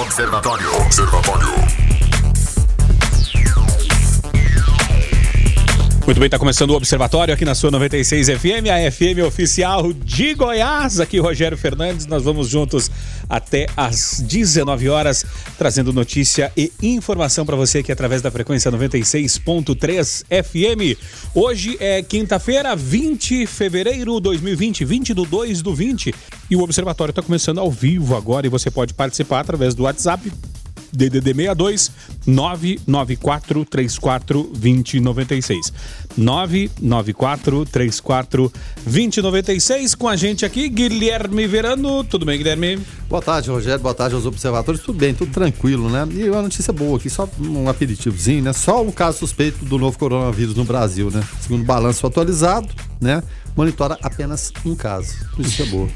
Observatório. Observatório. Muito bem, está começando o Observatório aqui na sua 96 FM, a FM oficial de Goiás. Aqui Rogério Fernandes, nós vamos juntos até às 19 horas, trazendo notícia e informação para você aqui através da frequência 96.3 FM. Hoje é quinta-feira, 20 de fevereiro de 2020, 20 do 2 do 20. E o Observatório está começando ao vivo agora e você pode participar através do WhatsApp DDD 62 994 34 2096. 994 34 2096 com a gente aqui, Guilherme Verano. Tudo bem, Guilherme? Boa tarde, Rogério. Boa tarde aos observadores. Tudo bem, tudo tranquilo, né? E uma notícia boa aqui, só um aperitivozinho, né? Só um caso suspeito do novo coronavírus no Brasil, né? Segundo o balanço atualizado, né? Monitora apenas um caso. Notícia boa.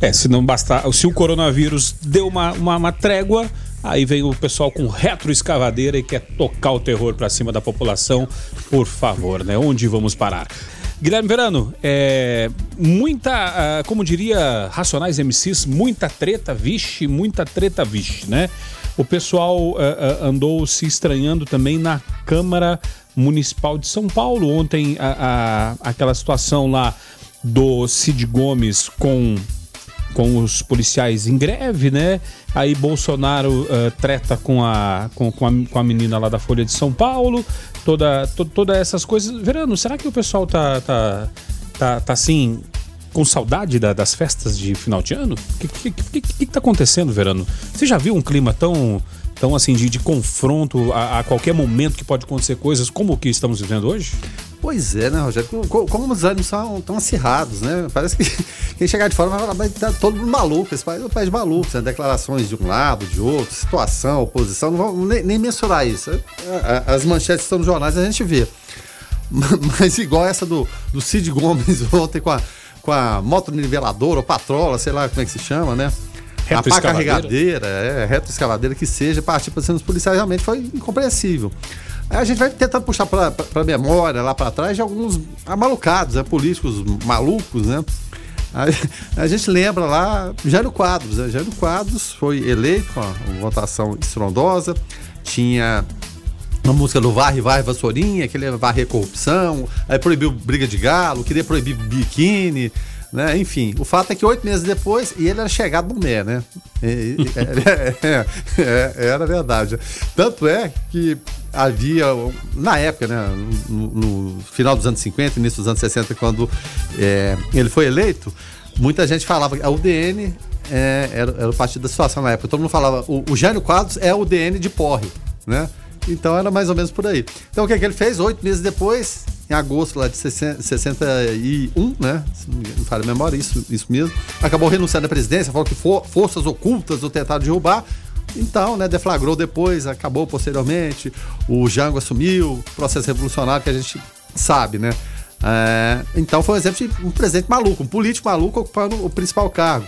É, se não bastar, se o coronavírus deu uma, uma, uma trégua, Aí vem o pessoal com retroescavadeira e quer tocar o terror para cima da população. Por favor, né? Onde vamos parar? Guilherme Verano, é, muita, ah, como diria Racionais MCs, muita treta, vixe, muita treta, vixe, né? O pessoal uh, uh, andou se estranhando também na Câmara Municipal de São Paulo. Ontem, a, a, aquela situação lá do Cid Gomes com com os policiais em greve, né? Aí Bolsonaro uh, treta com a, com, com, a, com a menina lá da Folha de São Paulo, toda, to, todas essas coisas. Verano, será que o pessoal tá, tá, tá, tá assim, com saudade da, das festas de final de ano? O que, que, que, que, tá acontecendo, Verano? Você já viu um clima tão tão assim de, de confronto a, a, qualquer momento que pode acontecer coisas como o que estamos vivendo hoje? Pois é, né, Rogério? Como os ânimos são tão acirrados, né? Parece que quem chegar de fora vai falar, mas tá todo mundo maluco, esse país é um país de malucos, né? Declarações de um lado, de outro, situação, oposição, não vamos nem, nem mensurar isso. As manchetes estão nos jornais, a gente vê. Mas igual essa do, do Cid Gomes ontem com a, com a moto niveladora ou patrola, sei lá como é que se chama, né? a pá carregadeira, é, reto escavadeira que seja, partir para os policiais realmente foi incompreensível. Aí a gente vai tentando puxar para a memória lá para trás de alguns malucados, né, políticos malucos, né? A, a gente lembra lá Jairo Quadros, né? Jairo Quadros foi eleito com a votação estrondosa, tinha uma música do Varre, Varre Vassourinha, que ele ia varrer corrupção, aí proibiu briga de galo, queria proibir biquíni, né? Enfim, o fato é que oito meses depois, e ele era chegado no Mé, né? E, e, é, é, é, era verdade. Tanto é que havia, na época, né, no, no, final dos anos 50, início dos anos 60, quando é, ele foi eleito, muita gente falava que a UDN é, era, era, o partido da situação na época. Todo mundo falava, o, o Jânio Quadros é o UDN de porre, né? Então era mais ou menos por aí. Então o que, é que ele fez? Oito meses depois, em agosto lá de 61, né? Se não me falha a memória, isso, isso mesmo. Acabou renunciando à presidência, falou que for, forças ocultas o tentaram derrubar. Então, né, deflagrou depois, acabou posteriormente, o Jango assumiu, processo revolucionário que a gente sabe, né? É, então foi um exemplo de um presidente maluco, um político maluco ocupando o principal cargo.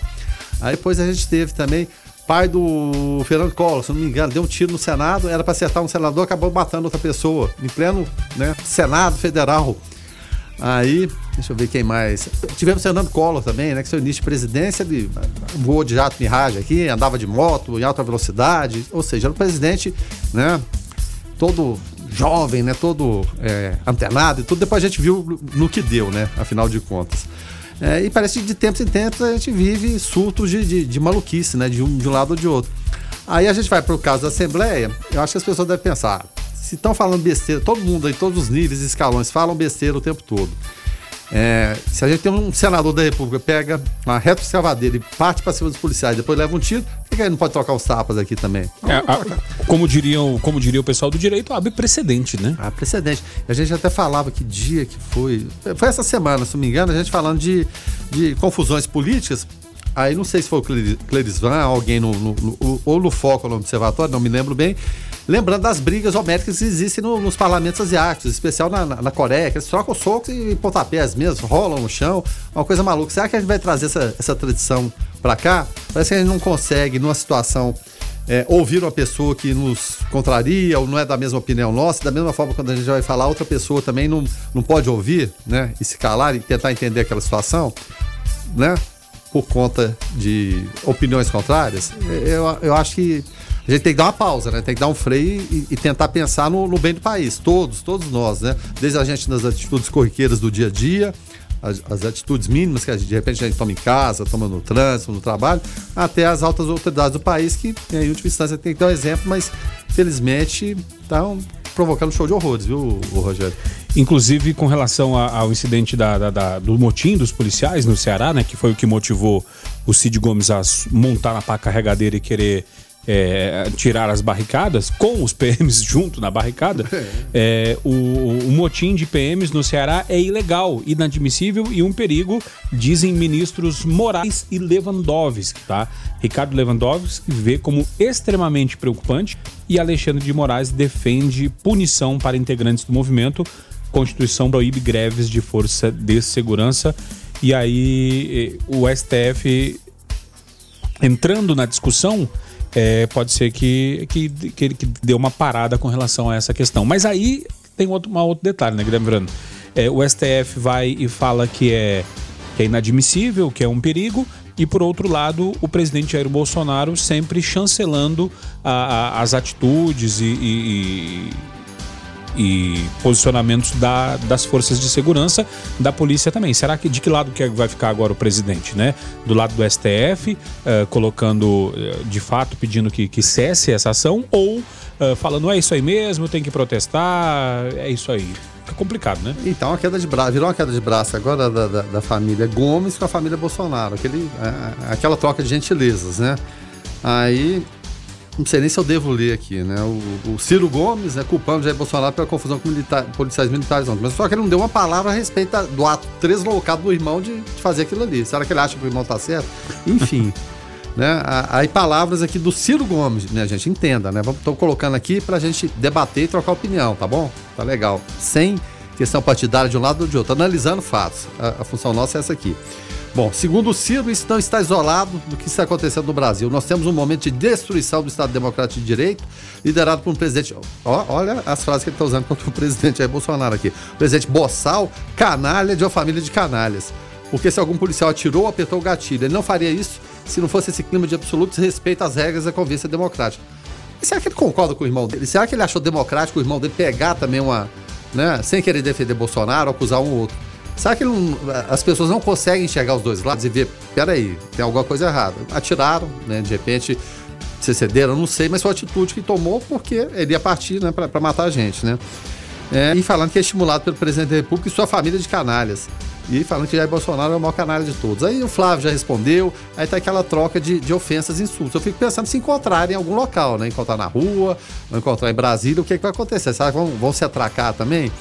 Aí depois a gente teve também pai do Fernando Collor, se não me engano, deu um tiro no Senado, era para acertar um senador, acabou matando outra pessoa, em pleno né, Senado Federal. Aí, deixa eu ver quem mais. Tivemos Fernando Collor também, né? Que seu início de presidência, ele voou de jato Mirage aqui, andava de moto em alta velocidade, ou seja, era um presidente, né? Todo jovem, né? Todo é, antenado e tudo. Depois a gente viu no que deu, né? Afinal de contas. É, e parece que de tempos em tempos a gente vive surtos de, de, de maluquice, né? De um, de um lado ou de outro. Aí a gente vai para o caso da Assembleia, eu acho que as pessoas devem pensar, se estão falando besteira, todo mundo aí, todos os níveis e escalões falam besteira o tempo todo. É, se a gente tem um senador da República, pega uma reta escavadeira e parte para cima dos policiais, depois leva um tiro, que não pode trocar os tapas aqui também? É, a, como, diriam, como diria o pessoal do direito, abre precedente, né? Ah, precedente. A gente até falava que dia que foi. Foi essa semana, se não me engano, a gente falando de, de confusões políticas. Aí não sei se foi o Clerisvan, alguém no, no, no, ou no Foco no Observatório, não me lembro bem Lembrando das brigas homéricas que existem no, nos parlamentos asiáticos, especial na, na, na, Coreia, que eles trocam socos e pontapés mesmo, rolam no chão, uma coisa maluca. Será que a gente vai trazer essa, essa tradição para cá? Parece que a gente não consegue, numa situação, é, ouvir uma pessoa que nos contraria ou não é da mesma opinião nossa, da mesma forma quando a gente vai falar, outra pessoa também não, não pode ouvir, né? E se calar e tentar entender aquela situação, né? Por conta de opiniões contrárias. Eu, eu acho que a a gente tem que dar uma pausa, né? Tem que dar um freio e, e tentar pensar no, no, bem do país. Todos, todos nós, né? Desde a gente nas atitudes corriqueiras do dia a dia, as, as atitudes mínimas que a gente, de repente a gente toma em casa, toma no trânsito, no trabalho, até as altas autoridades do país que, em última instância, tem que dar um exemplo, mas felizmente estão provocando show de horrores, viu, Rogério? Inclusive, com relação ao incidente da, da, da, do motim dos policiais no Ceará, né? Que foi o que motivou o Cid Gomes a montar na pá carregadeira e querer é, tirar as barricadas, com os PMs junto na barricada, é, o, o, motim de PMs no Ceará é ilegal, inadmissível e um perigo, dizem ministros Moraes e Lewandowski, tá? Ricardo Lewandowski vê como extremamente preocupante e Alexandre de Moraes defende punição para integrantes do movimento. Constituição proíbe greves de força de segurança. E aí o STF entrando na discussão é, pode ser que, que, que ele deu uma parada com relação a essa questão. Mas aí tem outro, uma outro detalhe, né, Guilherme Verano? É, o STF vai e fala que é, que é inadmissível, que é um perigo, e por outro lado, o presidente Jair Bolsonaro sempre chancelando a, a, as atitudes e, e, e posicionamentos da, das forças de segurança, da polícia também. Será que de que lado que vai ficar agora o presidente, né? Do lado do STF, uh, eh, colocando uh, de fato pedindo que, que cesse essa ação ou uh, falando é isso aí mesmo, tem que protestar, é isso aí. Fica complicado, né? Então, a queda de braço, virou uma queda de braço agora da, da, da família Gomes com a família Bolsonaro, aquele, aquela troca de gentilezas, né? Aí não sei nem se eu devo ler aqui, né? O, o Ciro Gomes, né, culpando Jair Bolsonaro pela confusão com militar, policiais militares ontem. Mas só que ele não deu uma palavra a respeito do ato deslocado do irmão de, de, fazer aquilo ali. Será que ele acha que o irmão tá certo? Enfim. né? Aí palavras aqui do Ciro Gomes, né, gente? Entenda, né? Estou colocando aqui para a gente debater e trocar opinião, tá bom? Tá legal. Sem questão partidária de um lado ou de outro, analisando fatos. A, a função nossa é essa aqui. Bom, segundo o Ciro, isso não está isolado do que está acontecendo no Brasil. Nós temos um momento de destruição do Estado Democrático de Direito, liderado por um presidente. Ó, olha as frases que ele está usando contra o presidente Jair Bolsonaro aqui. Presidente boçal, canalha de uma família de canalhas. Porque se algum policial atirou, apertou o gatilho. Ele não faria isso se não fosse esse clima de absoluto desrespeito às regras da convivência democrática. E será que ele concorda com o irmão dele? Será que ele achou democrático o irmão dele pegar também uma. Né, sem querer defender Bolsonaro, acusar um ou outro? Será que não, as pessoas não conseguem enxergar os dois lados e ver, peraí, tem alguma coisa errada? Atiraram, né? De repente se cederam, não sei, mas foi a atitude que tomou porque ele ia partir, né, para matar a gente, né? É, e falando que é estimulado pelo presidente da República e sua família de canalhas. E falando que Jair Bolsonaro é o maior canalha de todos. Aí o Flávio já respondeu, aí tá aquela troca de, de ofensas e insultos. Eu fico pensando se encontrar em algum local, né? Encontrar na rua, encontrar em Brasília, o que, é que vai acontecer? Será que vão, vão se atracar também?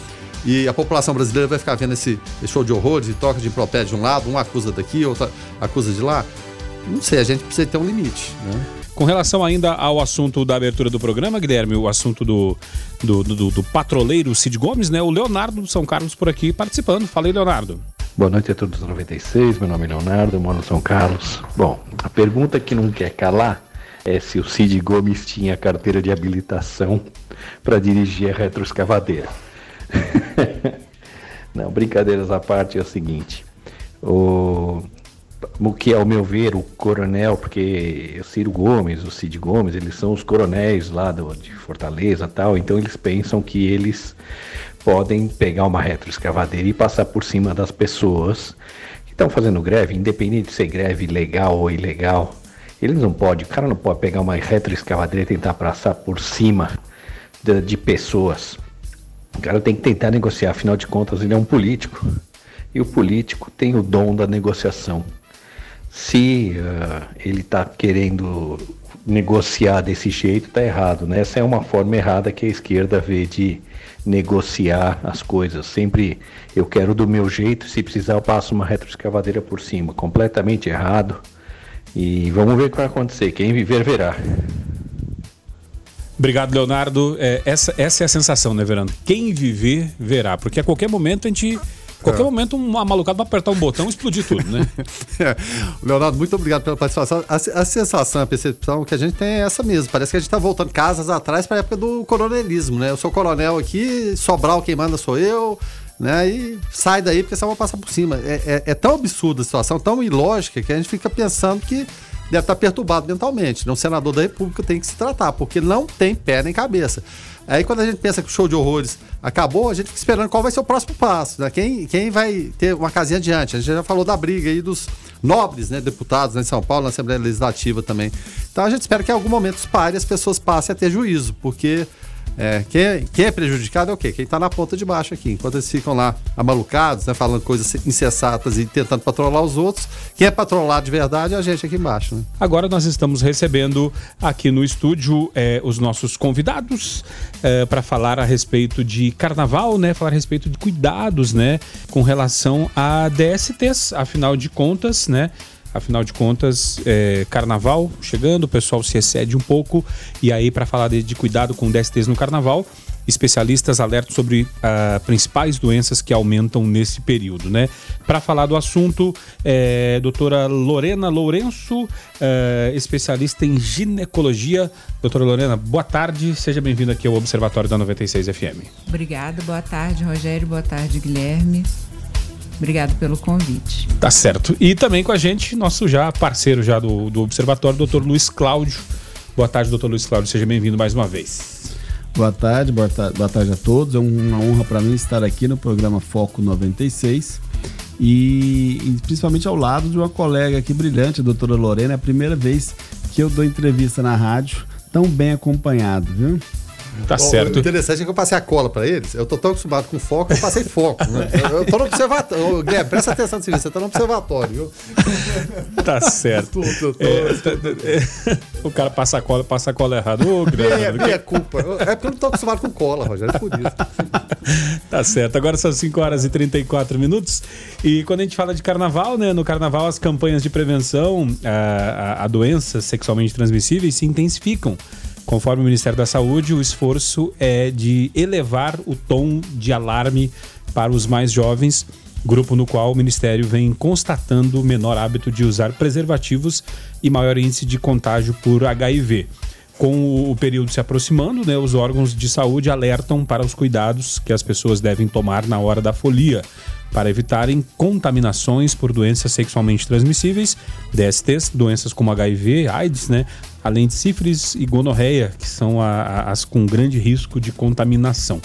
E a população brasileira vai ficar vendo esse, esse show de horrores e toca de impropério de um lado, um acusa daqui, outro acusa de lá. Não sei, a gente precisa ter um limite, né? Com relação ainda ao assunto da abertura do programa, Guilherme, o assunto do, do, do, do patroleiro Cid Gomes, né? O Leonardo do São Carlos por aqui participando. Falei, Leonardo. Boa noite a todos 96, meu nome é Leonardo, eu moro no São Carlos. Bom, a pergunta que não quer calar é se o Cid Gomes tinha carteira de habilitação para dirigir a retroescavadeira. Não, brincadeiras à parte é o seguinte. O, o que, ao meu ver, o coronel, porque o Ciro Gomes, o Cid Gomes, eles são os coronéis lá do, de Fortaleza tal, então eles pensam que eles podem pegar uma retroescavadeira e passar por cima das pessoas que estão fazendo greve, independente de ser greve legal ou ilegal. Eles não podem, o cara não pode pegar uma retroescavadeira e tentar passar por cima de, de pessoas. O cara tem que tentar negociar, afinal de contas, ele é um político. E o político tem o dom da negociação. Se uh, ele está querendo negociar desse jeito, está errado. Né? Essa é uma forma errada que a esquerda vê de negociar as coisas. Sempre eu quero do meu jeito, se precisar eu passo uma retroescavadeira por cima. Completamente errado. E vamos ver o que vai acontecer. Quem viver, verá. Obrigado, Leonardo. É, essa, essa é a sensação, né, Verano? Quem viver, verá. Porque a qualquer momento a gente. Qualquer é. momento, uma malucada vai apertar um botão e explodir tudo, né? é. Leonardo, muito obrigado pela participação. A, a, sensação, a percepção que a gente tem é essa mesmo. Parece que a gente está voltando casas atrás para a época do coronelismo, né? Eu sou coronel aqui, Sobral quem manda sou eu, né? E sai daí porque só vou passar por cima. É, é, é tão absurda a situação, tão ilógica, que a gente fica pensando que deve estar perturbado mentalmente. Então, senador da República tem que se tratar, porque não tem pé nem cabeça. Aí quando a gente pensa que o show de horrores acabou, a gente fica esperando qual vai ser o próximo passo, né? Quem, quem vai ter uma casinha adiante. A gente já falou da briga aí dos nobres, né, deputados né, em São Paulo, na Assembleia Legislativa também. Então a gente espera que em algum momento os pare as pessoas passem a ter juízo, porque é, quem, é, quem, é prejudicado é o quê? Quem está na ponta de baixo aqui. Enquanto eles ficam lá amalucados, né, falando coisas insensatas e tentando patrolar os outros, quem é patrolado de verdade é a gente aqui embaixo. Né? Agora nós estamos recebendo aqui no estúdio é, os nossos convidados é, para falar a respeito de carnaval, né? Falar a respeito de cuidados, né? Com relação a DSTs, afinal de contas, né? Afinal de contas, é, carnaval chegando, o pessoal se excede um pouco. E aí, para falar de, de, cuidado com DSTs no carnaval, especialistas alertam sobre uh, principais doenças que aumentam nesse período, né? Para falar do assunto, é, doutora Lorena Lourenço, é, especialista em ginecologia. Doutora Lorena, boa tarde, seja bem-vinda aqui ao Observatório da 96 FM. Obrigada, boa tarde, Rogério, boa tarde, Guilherme. Obrigado pelo convite. Tá certo. E também com a gente, nosso já parceiro já do, do Observatório, doutor Luiz Cláudio. Boa tarde, doutor Luiz Cláudio. Seja bem-vindo mais uma vez. Boa tarde, boa tarde, boa tarde a todos. É uma honra para mim estar aqui no programa Foco 96 e, e, principalmente ao lado de uma colega aqui brilhante, a doutora Lorena. É a primeira vez que eu dou entrevista na rádio tão bem acompanhado, viu? Tá certo. O interessante é que eu passei a cola para eles. Eu tô tão acostumado com foco que eu passei foco. Né? Eu tô no observatório. Guilherme, presta atenção nisso. Você tá no observatório? Tá certo. Tô, tô, tô, é, o cara passa a cola, passa a cola errado. Ô, Guilherme. É minha culpa. É porque eu não tô acostumado com cola, Rogério. É por isso. Tá certo. Agora são 5 horas e 34 minutos. E quando a gente fala de carnaval, né? No carnaval, as campanhas de prevenção a, a, a doenças sexualmente transmissíveis se intensificam. Conforme o Ministério da Saúde, o esforço é de elevar o tom de alarme para os mais jovens, grupo no qual o Ministério vem constatando menor hábito de usar preservativos e maior índice de contágio por HIV. Com o período se aproximando, né, os órgãos de saúde alertam para os cuidados que as pessoas devem tomar na hora da folia, para evitarem contaminações por doenças sexualmente transmissíveis, DSTs, doenças como HIV, AIDS, né, além de sífilis e gonorreia, que são a, a, as com grande risco de contaminação.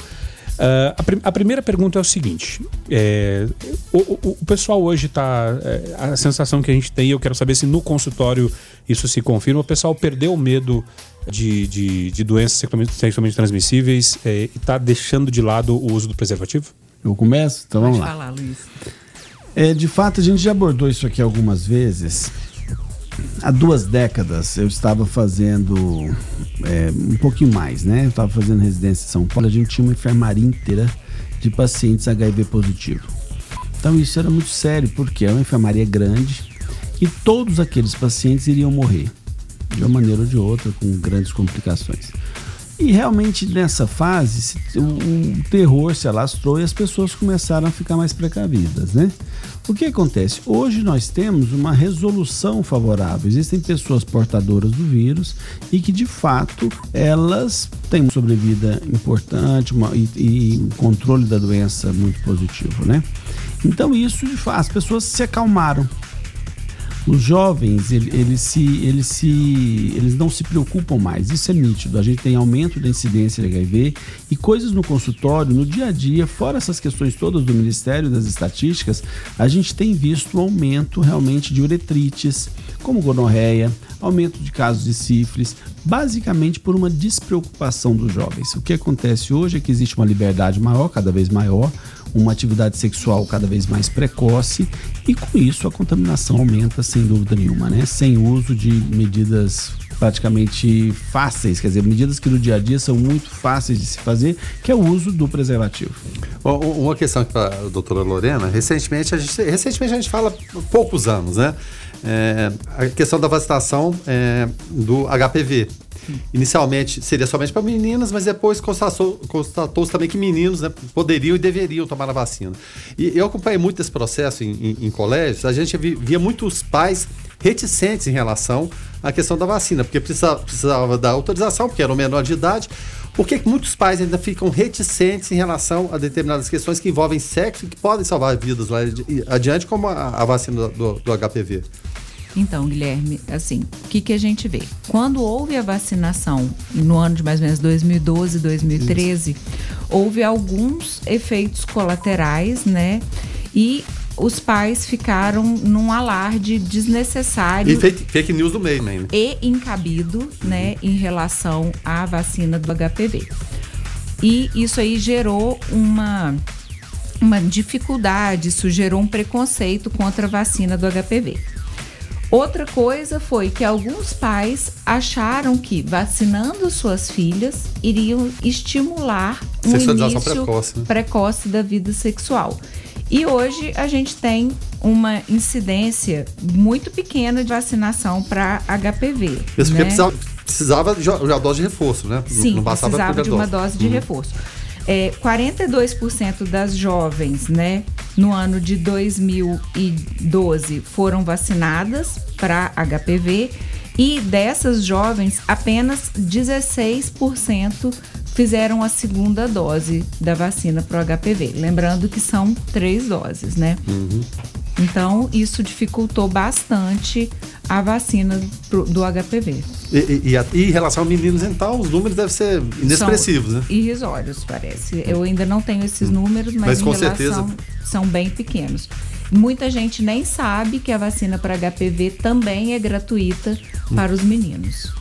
Uh, a, prim a, primeira pergunta é o seguinte: é, o, o, o, pessoal hoje está. É, a sensação que a gente tem, eu quero saber se no consultório isso se confirma, o pessoal perdeu o medo de, de, de doenças sexualmente, transmissíveis é, e está deixando de lado o uso do preservativo? Eu começo? Então Pode vamos falar, lá. Luiz. É, de fato, a gente já abordou isso aqui algumas vezes há duas décadas eu estava fazendo é, um pouquinho mais, né? Eu estava fazendo residência em São Paulo, a gente tinha uma enfermaria inteira de pacientes HIV positivo. Então isso era muito sério, porque é uma enfermaria grande e todos aqueles pacientes iriam morrer, de uma maneira ou de outra, com grandes complicações. E realmente nessa fase o, o terror se alastrou e as pessoas começaram a ficar mais precavidas, né? O que acontece? Hoje nós temos uma resolução favorável. Existem pessoas portadoras do vírus e que de fato elas têm uma sobrevida importante uma, e, e um controle da doença muito positivo, né? Então isso de fato as pessoas se acalmaram os jovens eles, se, eles, se, eles não se preocupam mais, isso é nítido. A gente tem aumento da incidência de HIV e coisas no consultório, no dia a dia, fora essas questões todas do Ministério das Estatísticas, a gente tem visto um aumento realmente de uretrites, como gonorreia, aumento de casos de sífilis, basicamente por uma despreocupação dos jovens. O que acontece hoje é que existe uma liberdade maior, cada vez maior, uma atividade sexual cada vez mais precoce e com isso a contaminação aumenta sem dúvida nenhuma, né? Sem uso de medidas praticamente fáceis, quer dizer, medidas que no dia a dia são muito fáceis de se fazer, que é o uso do preservativo. Uma questão para a doutora Lorena, recentemente a gente, recentemente a gente fala poucos anos, né? É, a questão da vacinação é, do HPV. Inicialmente seria somente para meninas, mas depois constatou-se constatou também que meninos né, poderiam e deveriam tomar a vacina. E eu acompanhei muito esse processo em, em, em colégios, a gente via muitos pais reticentes em relação à questão da vacina, porque precisava, precisava da autorização, porque era o menor de idade. Por que muitos pais ainda ficam reticentes em relação a determinadas questões que envolvem sexo e que podem salvar vidas lá adiante, como a, a vacina do, do HPV? Então, Guilherme, assim, o que, que a gente vê? Quando houve a vacinação, no ano de mais ou menos 2012, 2013, Isso. houve alguns efeitos colaterais, né? E os pais ficaram num alarde desnecessário. E fake, fake news do meio, né? E incabido, né, em relação à vacina do HPV. E isso aí gerou uma, uma dificuldade, isso gerou um preconceito contra a vacina do HPV. Outra coisa foi que alguns pais acharam que vacinando suas filhas iriam estimular um início precoce, né? precoce da vida sexual. E hoje a gente tem uma incidência muito pequena de vacinação para HPV. Isso né? porque precisava, precisava de uma dose de reforço, né? Sim, não precisava de uma dose de uhum. reforço. É, 42% das jovens, né, no ano de 2012 foram vacinadas para HPV e dessas jovens, apenas 16% fizeram a segunda dose da vacina para o HPV. Lembrando que são três doses, né? Uhum. Então, isso dificultou bastante a vacina pro, do HPV. E, e, e, a, e, em relação a meninos então, os números devem ser inexpressivos, são né? Irrisórios, parece. Eu ainda não tenho esses números, mas, mas com relação, certeza são bem pequenos. Muita gente nem sabe que a vacina para HPV também é gratuita para os meninos.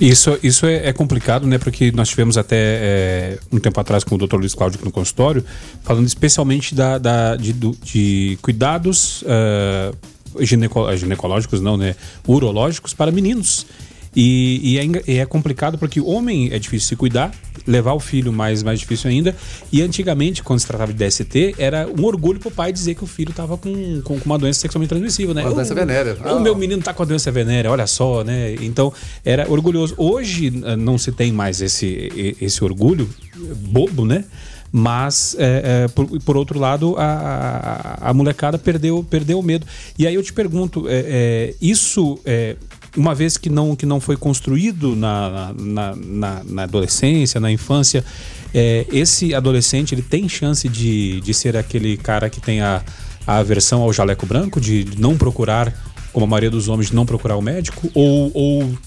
Isso, isso é, é, complicado, né? Porque nós tivemos até é, um tempo atrás com o Dr. Luiz Cláudio no consultório, falando especialmente da, da de, de, cuidados uh, gineco, ginecológicos, não, né? Urológicos para meninos. E, e, é, é, complicado porque homem é difícil se cuidar, levar o filho mais, mais difícil ainda. E antigamente, quando se tratava de DST, era um orgulho pro pai dizer que o filho tava com, com, com uma doença sexualmente transmissível, né? Uma doença venérea. O, o meu menino tá com a doença venérea, olha só, né? Então, era orgulhoso. Hoje não se tem mais esse, esse orgulho bobo, né? Mas, é, é, por, por, outro lado, a, a, a, molecada perdeu, perdeu o medo. E aí eu te pergunto, é, isso é, uma vez que não, que não foi construído na, na, na, na adolescência, na infância, é, esse adolescente ele tem chance de, de ser aquele cara que tem a, a aversão ao jaleco branco, de não procurar, como a maioria dos homens, de não procurar o médico? Ou, ou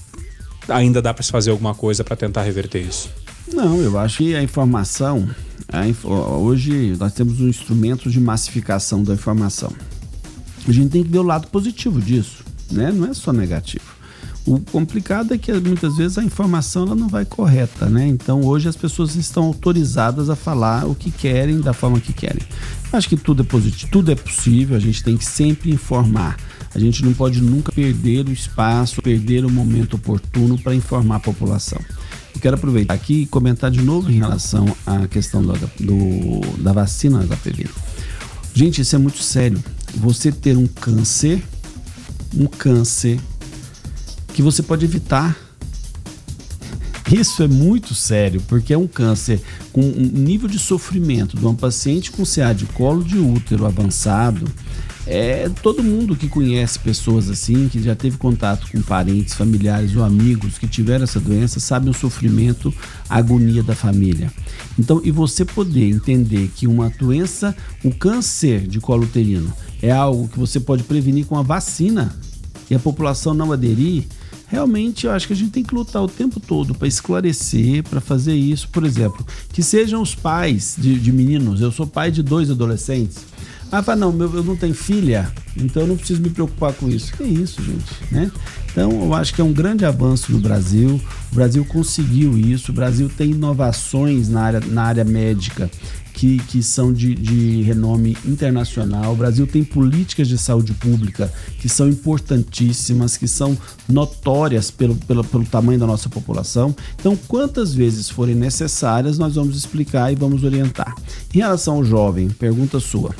ainda dá para se fazer alguma coisa para tentar reverter isso? Não, eu acho que a informação. A inf... Hoje nós temos um instrumento de massificação da informação. A gente tem que ver o lado positivo disso, né? Não é só negativo. O complicado é que muitas vezes a informação ela não vai correta, né? Então hoje as pessoas estão autorizadas a falar o que querem da forma que querem. Acho que tudo é positivo, tudo é possível, a gente tem que sempre informar. A gente não pode nunca perder o espaço, perder o momento oportuno para informar a população. Eu quero aproveitar aqui e comentar de novo em relação à questão do, do, da vacina HPV. Gente, isso é muito sério. Você ter um câncer, um câncer que você pode evitar. Isso é muito sério, porque é um câncer com um nível de sofrimento de uma paciente com CA de colo de útero avançado. É todo mundo que conhece pessoas assim, que já teve contato com parentes, familiares ou amigos que tiveram essa doença, sabe o sofrimento, a agonia da família. Então, e você poder entender que uma doença, o câncer de colo uterino, é algo que você pode prevenir com a vacina e a população não aderir, realmente eu acho que a gente tem que lutar o tempo todo para esclarecer, para fazer isso. Por exemplo, que sejam os pais de, de, meninos. Eu sou pai de dois adolescentes. Ah, fala, não, meu, eu não tenho filha, então eu não preciso me preocupar com isso. Que isso, gente, né? Então, eu acho que é um grande avanço no Brasil. O Brasil conseguiu isso. O Brasil tem inovações na área, na área médica que, que são de, de renome internacional. O Brasil tem políticas de saúde pública que são importantíssimas, que são notórias pelo, pelo, pelo tamanho da nossa população. Então, quantas vezes forem necessárias, nós vamos explicar e vamos orientar. Em relação ao jovem, pergunta sua.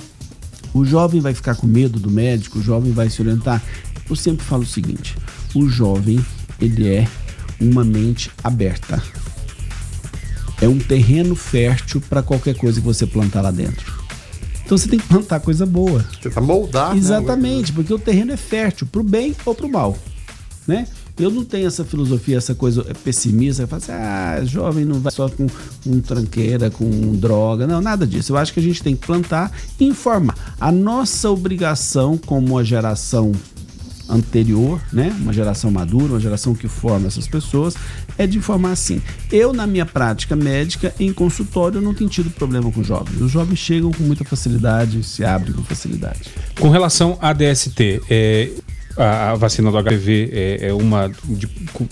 O jovem vai ficar com medo do médico? O jovem vai se orientar? Eu sempre falo o seguinte: o jovem ele é uma mente aberta é um terreno fértil para qualquer coisa que você plantar lá dentro. Então você tem que plantar coisa boa. Tentar moldar. Né? Exatamente, né? porque o terreno é fértil para o bem ou para o mal, né? Eu não tenho essa filosofia, essa coisa pessimista, que assim, ah, jovem não vai só com, com tranqueira, com droga. Não, nada disso. Eu acho que a gente tem que plantar e informar. A nossa obrigação como uma geração anterior, né? Uma geração madura, uma geração que forma essas pessoas, é de informar assim. Eu, na minha prática médica, em consultório, não tenho tido problema com jovens. Os jovens chegam com muita facilidade, se abrem com facilidade. Com relação à DST, é, a, a vacina do HPV é, é uma, de,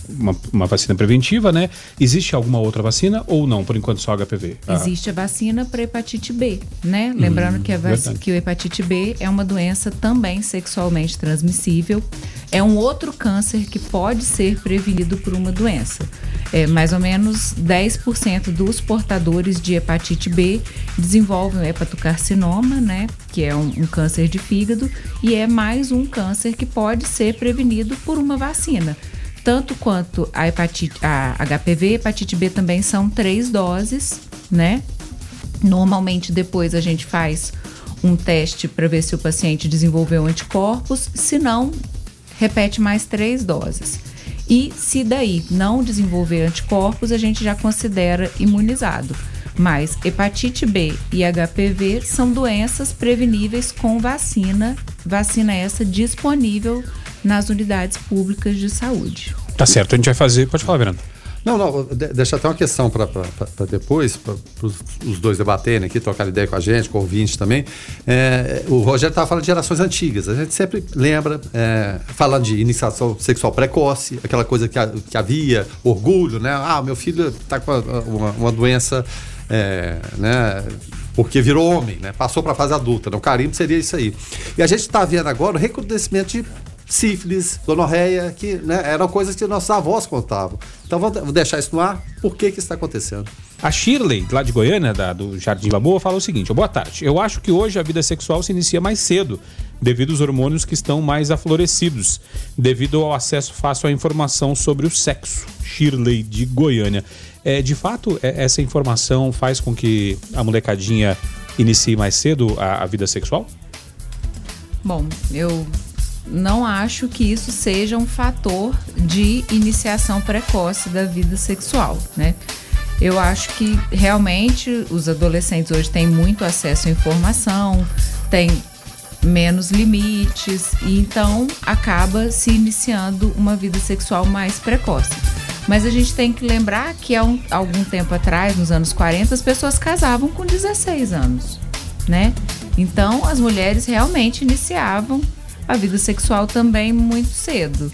uma, uma, vacina preventiva, né? Existe alguma outra vacina ou não? Por enquanto só HPV? Ah. Existe a vacina para hepatite B, né? Lembrando hum, que, a vac... que o hepatite B é uma doença também sexualmente transmissível. É um outro câncer que pode ser prevenido por uma doença. É, mais ou menos 10% dos portadores de hepatite B desenvolvem o hepatocarcinoma, né? Que é um, um câncer de fígado, e é mais um câncer que pode ser prevenido por uma vacina. Tanto quanto a hepatite, a HPV, hepatite B também são três doses, né? Normalmente depois a gente faz um teste para ver se o paciente desenvolveu anticorpos, se não, repete mais três doses. E se daí não desenvolver anticorpos, a gente já considera imunizado. Mas hepatite B e HPV são doenças preveníveis com vacina, vacina essa disponível nas unidades públicas de saúde. Tá certo, a gente vai fazer. Pode falar, Verano. Não, não, deixa até uma questão para depois, para os dois debaterem aqui, trocar ideia com a gente, com o ouvinte também. É, o Rogério estava falando de gerações antigas. A gente sempre lembra, é, falando de iniciação sexual precoce, aquela coisa que, que havia, orgulho, né? Ah, meu filho está com uma, uma doença é, né, porque virou homem, né? Passou para a fase adulta. Né? O carimbo seria isso aí. E a gente está vendo agora o recrudescimento de sífilis, gonorreia, que né, eram coisas que nossos avós contavam. Então vou, deixar isso no ar. Por que que está acontecendo? A Shirley, lá de Goiânia, da, do Jardim Laboa, fala o seguinte: boa tarde. Eu acho que hoje a vida sexual se inicia mais cedo, devido aos hormônios que estão mais aflorecidos, devido ao acesso fácil à informação sobre o sexo. Shirley de Goiânia. É, de fato, é, essa informação faz com que a molecadinha inicie mais cedo a, a vida sexual? Bom, eu não acho que isso seja um fator de iniciação precoce da vida sexual, né? Eu acho que realmente os adolescentes hoje têm muito acesso à informação, têm menos limites e então acaba se iniciando uma vida sexual mais precoce. Mas a gente tem que lembrar que há um, algum tempo atrás, nos anos 40, as pessoas casavam com 16 anos, né? Então as mulheres realmente iniciavam a vida sexual também muito cedo.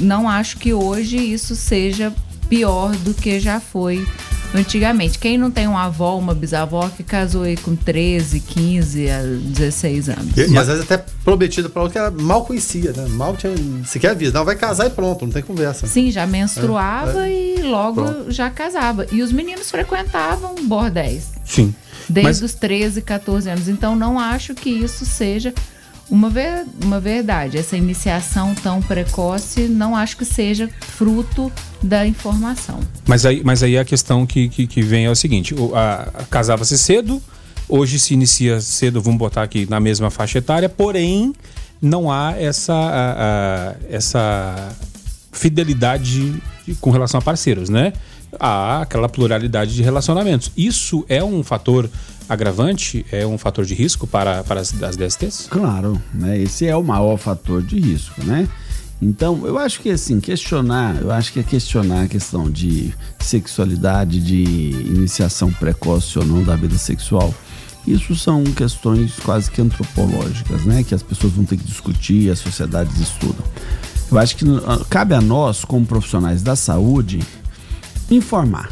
Não acho que hoje isso seja pior do que já foi antigamente. Quem não tem uma avó, uma bisavó que casou aí com 13, 15 a 16 anos? E, e às vezes até prometida para outra que ela mal conhecia, né? Mal tinha sequer visto. Não, vai casar e pronto, não tem conversa. Sim, já menstruava é, é. e logo pronto. já casava. E os meninos frequentavam bordéis. Sim. Desde Mas... os 13, 14 anos. Então não acho que isso seja uma, ver, uma verdade. Essa iniciação tão precoce não acho que seja fruto da informação. Mas aí, mas aí a questão que, que, que vem é o seguinte: casava-se cedo, hoje se inicia cedo, vamos botar aqui na mesma faixa etária, porém não há essa, a, a, essa fidelidade com relação a parceiros, né? Há aquela pluralidade de relacionamentos. Isso é um fator agravante é um fator de risco para, para as, as DSTs? Claro, né? esse é o maior fator de risco, né? Então, eu acho que assim, questionar, eu acho que é questionar a questão de sexualidade, de iniciação precoce ou não da vida sexual. Isso são questões quase que antropológicas, né? Que as pessoas vão ter que discutir, as sociedades estudam. Eu acho que cabe a nós, como profissionais da saúde, informar.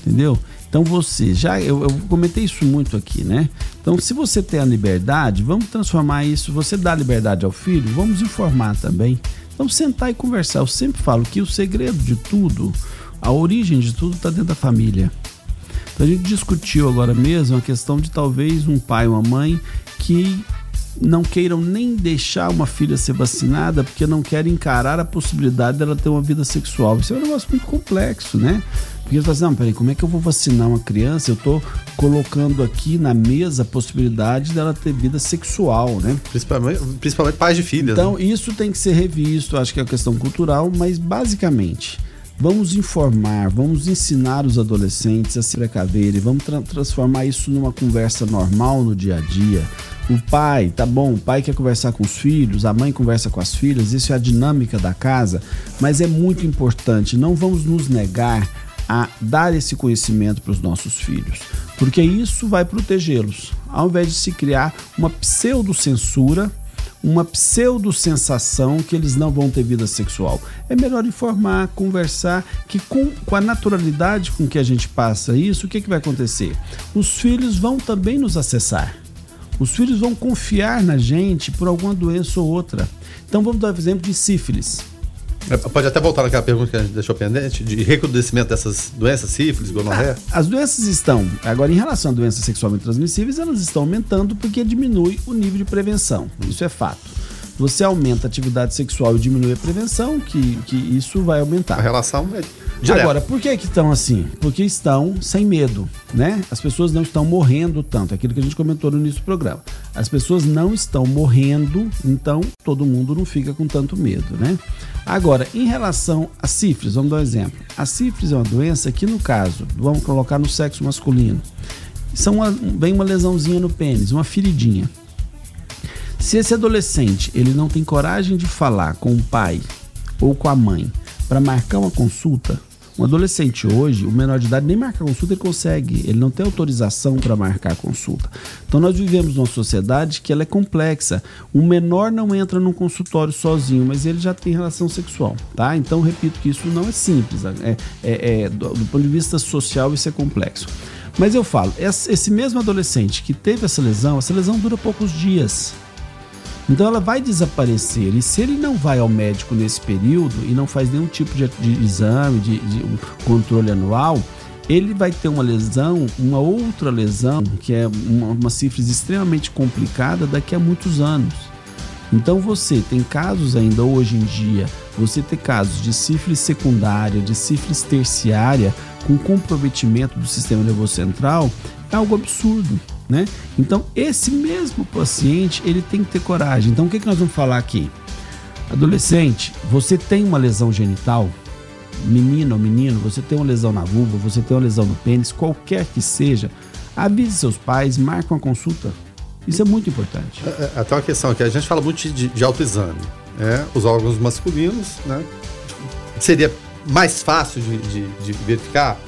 Entendeu? Então você, já eu, eu, comentei isso muito aqui, né? Então, se você tem a liberdade, vamos transformar isso. Você dá liberdade ao filho, vamos informar também. Então, sentar e conversar. Eu sempre falo que o segredo de tudo, a origem de tudo está dentro da família. Então, a gente discutiu agora mesmo a questão de talvez um pai ou uma mãe que não queiram nem deixar uma filha ser vacinada porque não querem encarar a possibilidade dela ter uma vida sexual. Isso é um negócio muito complexo, né? Porque eles falam assim, não, peraí, como é que eu vou vacinar uma criança? Eu estou colocando aqui na mesa a possibilidade dela ter vida sexual, né? Principalmente, principalmente pais de filhas. Então, né? isso tem que ser revisto, acho que é uma questão cultural, mas basicamente, vamos informar, vamos ensinar os adolescentes a se precaverem, vamos tra transformar isso numa conversa normal no dia a dia O pai, tá bom, o pai quer conversar com os filhos, a mãe conversa com as filhas, isso é a dinâmica da casa, mas é muito importante, não vamos nos negar a dar esse conhecimento para os nossos filhos, porque isso vai protegê-los, ao invés de se criar uma pseudo-censura uma pseudo-sensação que eles não vão ter vida sexual. É melhor informar, conversar, que com, com a naturalidade com que a gente passa isso, o que, que vai acontecer? Os filhos vão também nos acessar. Os filhos vão confiar na gente por alguma doença ou outra. Então vamos dar um exemplo de sífilis. É, pode até voltar naquela pergunta que a gente deixou pendente, de recrudescimento dessas doenças, sífilis, gonorreia? Ah, as doenças estão, agora em relação a doenças sexualmente transmissíveis, elas estão aumentando porque diminui o nível de prevenção. Isso é fato. Você aumenta a atividade sexual e diminui a prevenção, que, que isso vai aumentar. A relação é direta. Agora, por que que estão assim? Porque estão sem medo, né? As pessoas não estão morrendo tanto, aquilo que a gente comentou no início do programa. As pessoas não estão morrendo, então todo mundo não fica com tanto medo, né? Agora, em relação a sífilis, vamos dar um exemplo. A sífilis é uma doença que, no caso, vamos colocar no sexo masculino, são uma, vem uma lesãozinha no pênis, uma feridinha. Se esse adolescente ele não tem coragem de falar com o pai ou com a mãe para marcar uma consulta, um adolescente hoje, o menor de idade, nem marcar consulta ele consegue, ele não tem autorização para marcar consulta. Então nós vivemos numa sociedade que ela é complexa. O menor não entra num consultório sozinho, mas ele já tem relação sexual, tá? Então repito que isso não é simples, é, é, é do, do ponto de vista social isso é complexo. Mas eu falo, esse mesmo adolescente que teve essa lesão, essa lesão dura poucos dias. Então ela vai desaparecer. E se ele não vai ao médico nesse período e não faz nenhum tipo de, de exame, de, de controle anual, ele vai ter uma lesão, uma outra lesão, que é uma, uma sífilis extremamente complicada daqui a muitos anos. Então você tem casos ainda hoje em dia, você tem casos de sífilis secundária, de sífilis terciária, com comprometimento do sistema nervoso central, é algo absurdo né? Então, esse mesmo paciente, ele tem que ter coragem. Então, o que, que nós vamos falar aqui? Adolescente, você tem uma lesão genital, menino ou menino, você tem uma lesão na vulva, você tem uma lesão no pênis, qualquer que seja, avise seus pais, marque uma consulta. Isso é muito importante. É, é, até uma questão aqui, a gente fala muito de, de autoexame. Né? Os órgãos masculinos, né? Seria mais fácil de, de, de verificar,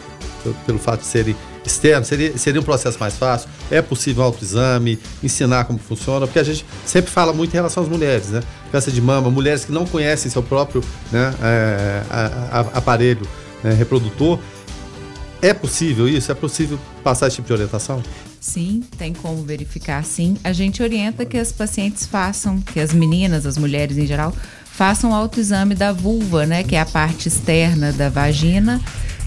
pelo fato de serem externo, seria, seria um processo mais fácil. É possível autoexame, ensinar como funciona, porque a gente sempre fala muito em relação às mulheres, né? Câncer de mama, mulheres que não conhecem seu próprio né, é, a, a, aparelho né, reprodutor. É possível isso? É possível passar esse tipo de orientação? Sim, tem como verificar sim. A gente orienta que as pacientes façam, que as meninas, as mulheres em geral, façam o autoexame da vulva, né? Que é a parte externa da vagina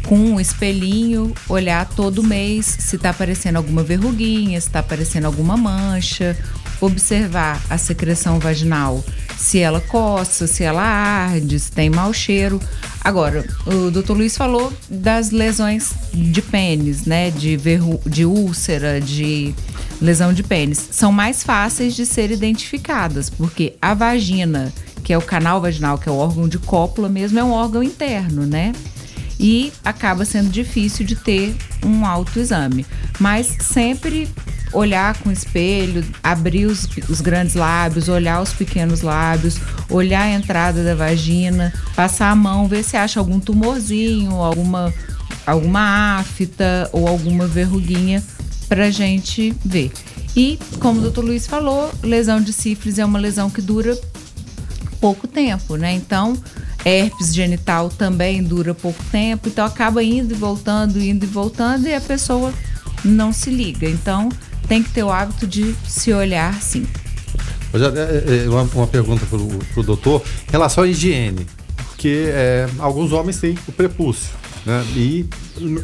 com um espelhinho, olhar todo mês se está aparecendo alguma verruguinha, se está aparecendo alguma mancha, observar a secreção vaginal, se ela coça, se ela arde, se tem mau cheiro. Agora, o doutor Luiz falou das lesões de pênis, né? De, verru de úlcera, de lesão de pênis. São mais fáceis de ser identificadas, porque a vagina, que é o canal vaginal, que é o órgão de cópula mesmo, é um órgão interno, né? E acaba sendo difícil de ter um autoexame. Mas sempre olhar com o espelho, abrir os, os, grandes lábios, olhar os pequenos lábios, olhar a entrada da vagina, passar a mão, ver se acha algum tumorzinho, alguma, alguma afta ou alguma verruguinha para gente ver. E, como o doutor Luiz falou, lesão de sífilis é uma lesão que dura pouco tempo, né? Então, herpes genital também dura pouco tempo, então acaba indo e voltando, indo e voltando e a pessoa não se liga. Então tem que ter o hábito de se olhar sim. É, é, uma, uma pergunta para o doutor em relação à higiene, porque é, alguns homens têm o prepúcio. Né? E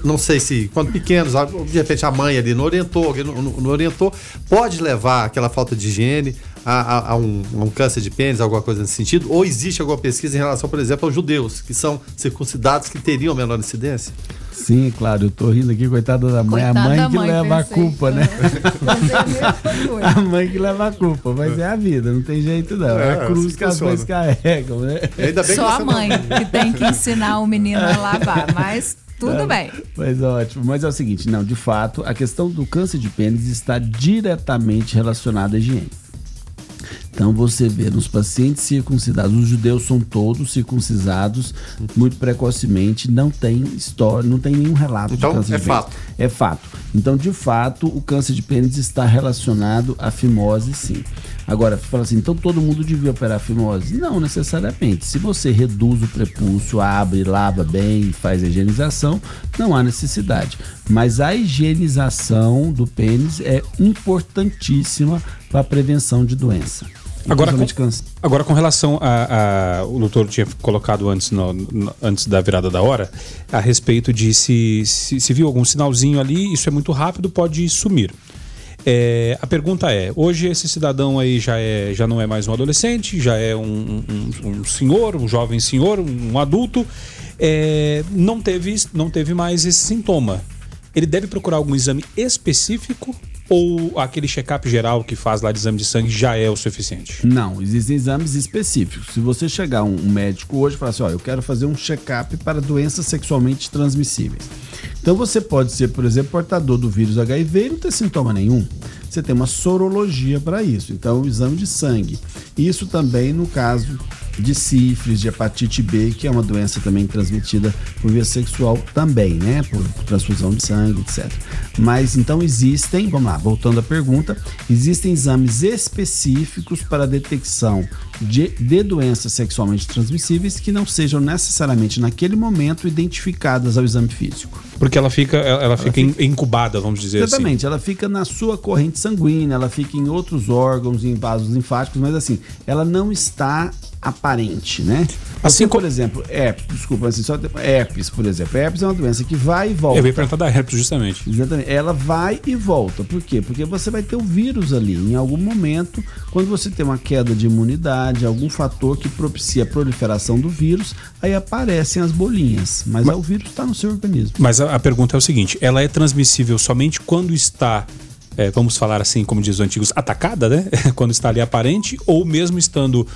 não sei se, quando pequenos, de repente a mãe ali não orientou, não, não orientou, pode levar aquela falta de higiene a, a, a, um, a, um, câncer de pênis, alguma coisa nesse sentido? Ou existe alguma pesquisa em relação, por exemplo, aos judeus, que são circuncidados que teriam menor incidência? Sim, claro, eu tô rindo aqui, coitada da mãe. Coitada a mãe que mãe, leva pensei. a culpa, né? a mãe que leva a culpa, mas é a vida, não tem jeito não. É, é a cruz assim que as mães carregam, né? Só a mãe não... que tem que ensinar o menino a lavar, mas Tudo bem. Mas ótimo. Mas é o seguinte, não, de fato, a questão do câncer de pênis está diretamente relacionada à higiene. Então você vê nos pacientes circuncidados, os judeus são todos circuncisados muito precocemente, não tem história, não tem nenhum relato Então, de câncer é de pênis. fato. É fato. Então, de fato, o câncer de pênis está relacionado à fimose, sim. Agora, fala assim, então todo mundo devia operar a fimose? Não necessariamente. Se você reduz o prepúcio, abre, lava bem, faz a higienização, não há necessidade. Mas a higienização do pênis é importantíssima para a prevenção de doença. Agora, com, agora com relação a, a- O doutor tinha colocado antes, no- no- antes da virada da hora, a respeito de se, se, se viu algum sinalzinho ali, isso é muito rápido, pode sumir. É, a pergunta é: hoje esse cidadão aí já, é, já não é mais um adolescente, já é um, um- um senhor, um jovem senhor, um adulto, é, não, teve, não teve mais esse sintoma. Ele deve procurar algum exame específico ou aquele check-up geral que faz lá de exame de sangue já é o suficiente? Não, existem exames específicos. Se você chegar um, um médico hoje e falar assim, ó, eu quero fazer um check-up para doenças sexualmente transmissíveis. Então você pode ser, por exemplo, portador do vírus HIV e não ter sintoma nenhum. Você tem uma sorologia para isso. Então, o exame de sangue. Isso também no caso de sífilis, de hepatite B, que é uma doença também transmitida por via sexual também, né? Por, transfusão de sangue, etc. Mas então existem, vamos lá, voltando à pergunta, existem exames específicos para a detecção de, de doenças sexualmente transmissíveis que não sejam necessariamente naquele momento identificadas ao exame físico. Porque ela fica, ela, ela fica in- incubada, vamos dizer assim. Exatamente, ela fica na sua corrente sanguínea, ela fica em outros órgãos, em vasos linfáticos, mas assim, ela não está aparente, né? Assim por exemplo, herpes, desculpa, assim, só herpes, por exemplo. Herpes é uma doença que vai e volta. Eu ia perguntar da herpes, justamente. Exatamente. Ela vai e volta. Por quê? Porque você vai ter o vírus ali. Em algum momento, quando você tem uma queda de imunidade, algum fator que propicia a proliferação do vírus, aí aparecem as bolinhas. Mas, o vírus está no seu organismo. Mas a, a pergunta é o seguinte: ela é transmissível somente quando está, é, vamos falar assim, como diz os antigos, atacada, né? quando está ali aparente, ou mesmo estando, é,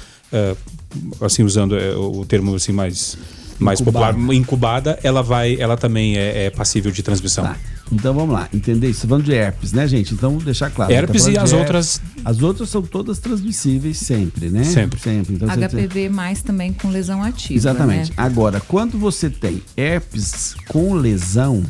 assim, usando é, o termo assim mais, mais Incubada. popular, incubada, ela vai, ela também é, é passível de transmissão. Tá. Então vamos lá, entender isso. Falando de herpes, né, gente? Então deixar claro. Herpes Tá e as de outras- As outras são todas transmissíveis sempre, né? Sempre. Sempre. Então, tem- HPV mais também com lesão ativa. Exatamente. Né? Agora, quando você tem herpes com lesão,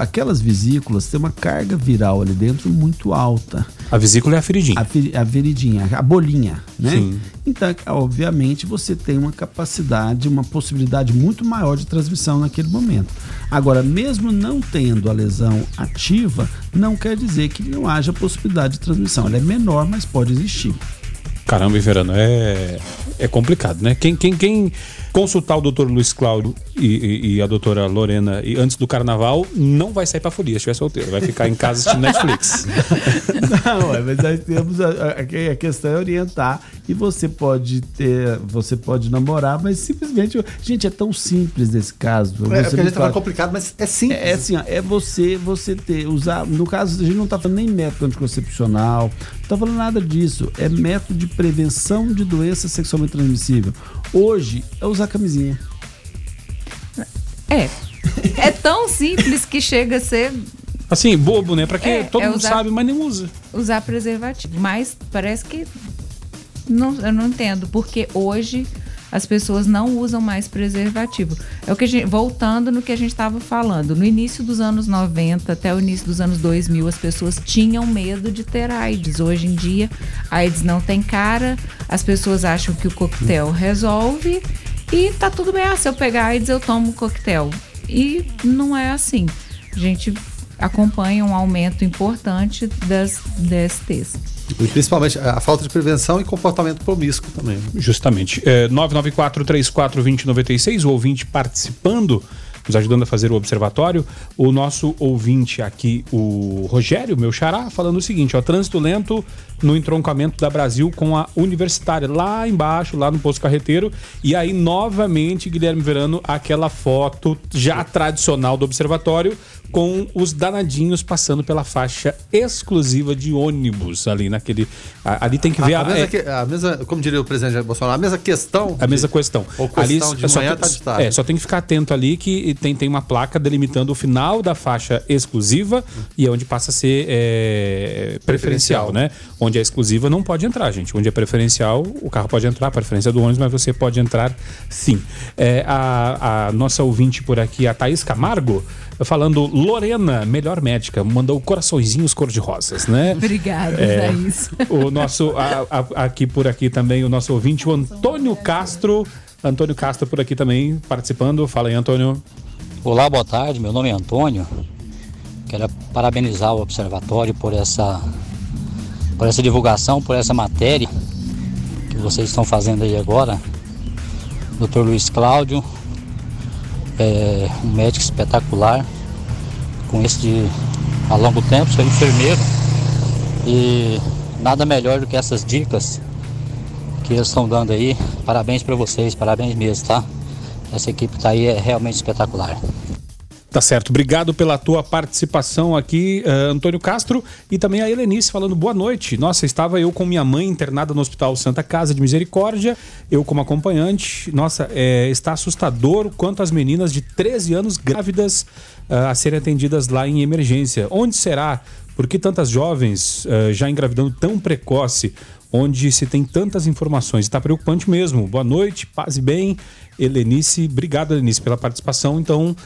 aquelas vesículas têm uma carga viral ali dentro muito alta. A vesícula é a feridinha. A, a veridinha, a bolinha, né? Sim. Então, obviamente, você tem uma capacidade, uma possibilidade muito maior de transmissão naquele momento. Agora, mesmo não tendo a lesão ativa, não quer dizer que não haja possibilidade de transmissão. Ela é menor, mas pode existir. Caramba, Verano, é, é complicado, né? Quem, quem, quem consultar o doutor Luiz Cláudio e, e- e a doutora Lorena e antes do carnaval não vai sair pra folia se estiver solteiro. Vai ficar em casa assistindo Netflix. Não, é, mas nós temos a, a- a questão é orientar e você pode ter, você pode namorar, mas simplesmente, gente, é tão simples nesse caso. É, Você porque a gente fala- complicado, mas é simples. É, é assim, ó, é você, você ter, usar. No caso, a gente não tá falando nem método anticoncepcional, não tá falando nada disso. É método de prevenção de doença sexualmente transmissível. Hoje é usar camisinha. É. É tão simples que chega a ser Assim, bobo, né? Pra quê? É, Todo é mundo usar- sabe, mas nem usa. usar preservativo. Mas parece que. Não, eu não entendo, porque hoje as pessoas não usam mais preservativo. É o que a gente, voltando no que a gente estava falando. No início dos anos 90 até o início dos anos 2000, as pessoas tinham medo de ter AIDS. Hoje em dia, a AIDS não tem cara, as pessoas acham que o coquetel resolve e tá tudo bem. Ah, se eu pegar AIDS, eu tomo o coquetel. E não é assim. A gente acompanha um aumento importante das DSTs. E principalmente a falta de prevenção e comportamento promíscuo também. né? Justamente. É, 994-34-2096, o ouvinte participando, nos ajudando a fazer o observatório. O nosso ouvinte aqui, o Rogério, meu xará, falando o seguinte: ó, trânsito lento no entroncamento da Brasil com a Universitária, lá embaixo, lá no posto carreteiro. E aí, novamente, Guilherme Verano, aquela foto já tradicional do observatório, com os danadinhos passando pela faixa exclusiva de ônibus ali naquele. Ali tem que ver A, a, é, que- a como diria o presidente Jair Bolsonaro, a mesma questão. a mesma questão. Ou questão de só manhã tá de tarde. É, só tem que ficar atento ali que tem, tem uma placa delimitando o final da faixa exclusiva e é onde passa a ser é, preferencial, Preferencial. né? Onde é exclusiva não pode entrar, gente. Onde é preferencial, o carro pode entrar, a preferência do ônibus, mas você pode entrar sim. É, a, a nossa ouvinte por aqui, a Thaís Camargo, falando Lorena, melhor médica, mandou coraçõezinhos cor-de-rosas, né? Obrigada, É. Thaís. O nosso, a- a- aqui por aqui também, o nosso ouvinte, o Antônio Castro. Antônio Castro por aqui também participando. Fala aí, Antônio. Olá, boa tarde. Meu nome é Antônio. Quero parabenizar o Observatório por essa, por essa divulgação, por essa matéria que vocês estão fazendo aí agora. Dr. Luiz Cláudio, é um médico espetacular, conheço de há longo tempo, sou enfermeiro e nada melhor do que essas dicas que eles estão dando aí. Parabéns para vocês, parabéns mesmo, tá? Essa equipe tá aí é realmente espetacular. Tá certo. Obrigado pela tua participação aqui, eh, Antônio Castro. E também a Helenice falando boa noite. Nossa, estava eu com minha mãe internada no Hospital Santa Casa de Misericórdia, eu como acompanhante. Nossa, eh, está assustador o quanto as meninas de 13 anos grávidas ah, a serem atendidas lá em emergência. Onde será? Por que tantas jovens ah, já engravidando tão precoce? Onde se tem tantas informações. Está preocupante mesmo. Boa noite, paz e bem. Helenice, obrigado, Helenice, pela participação. Então,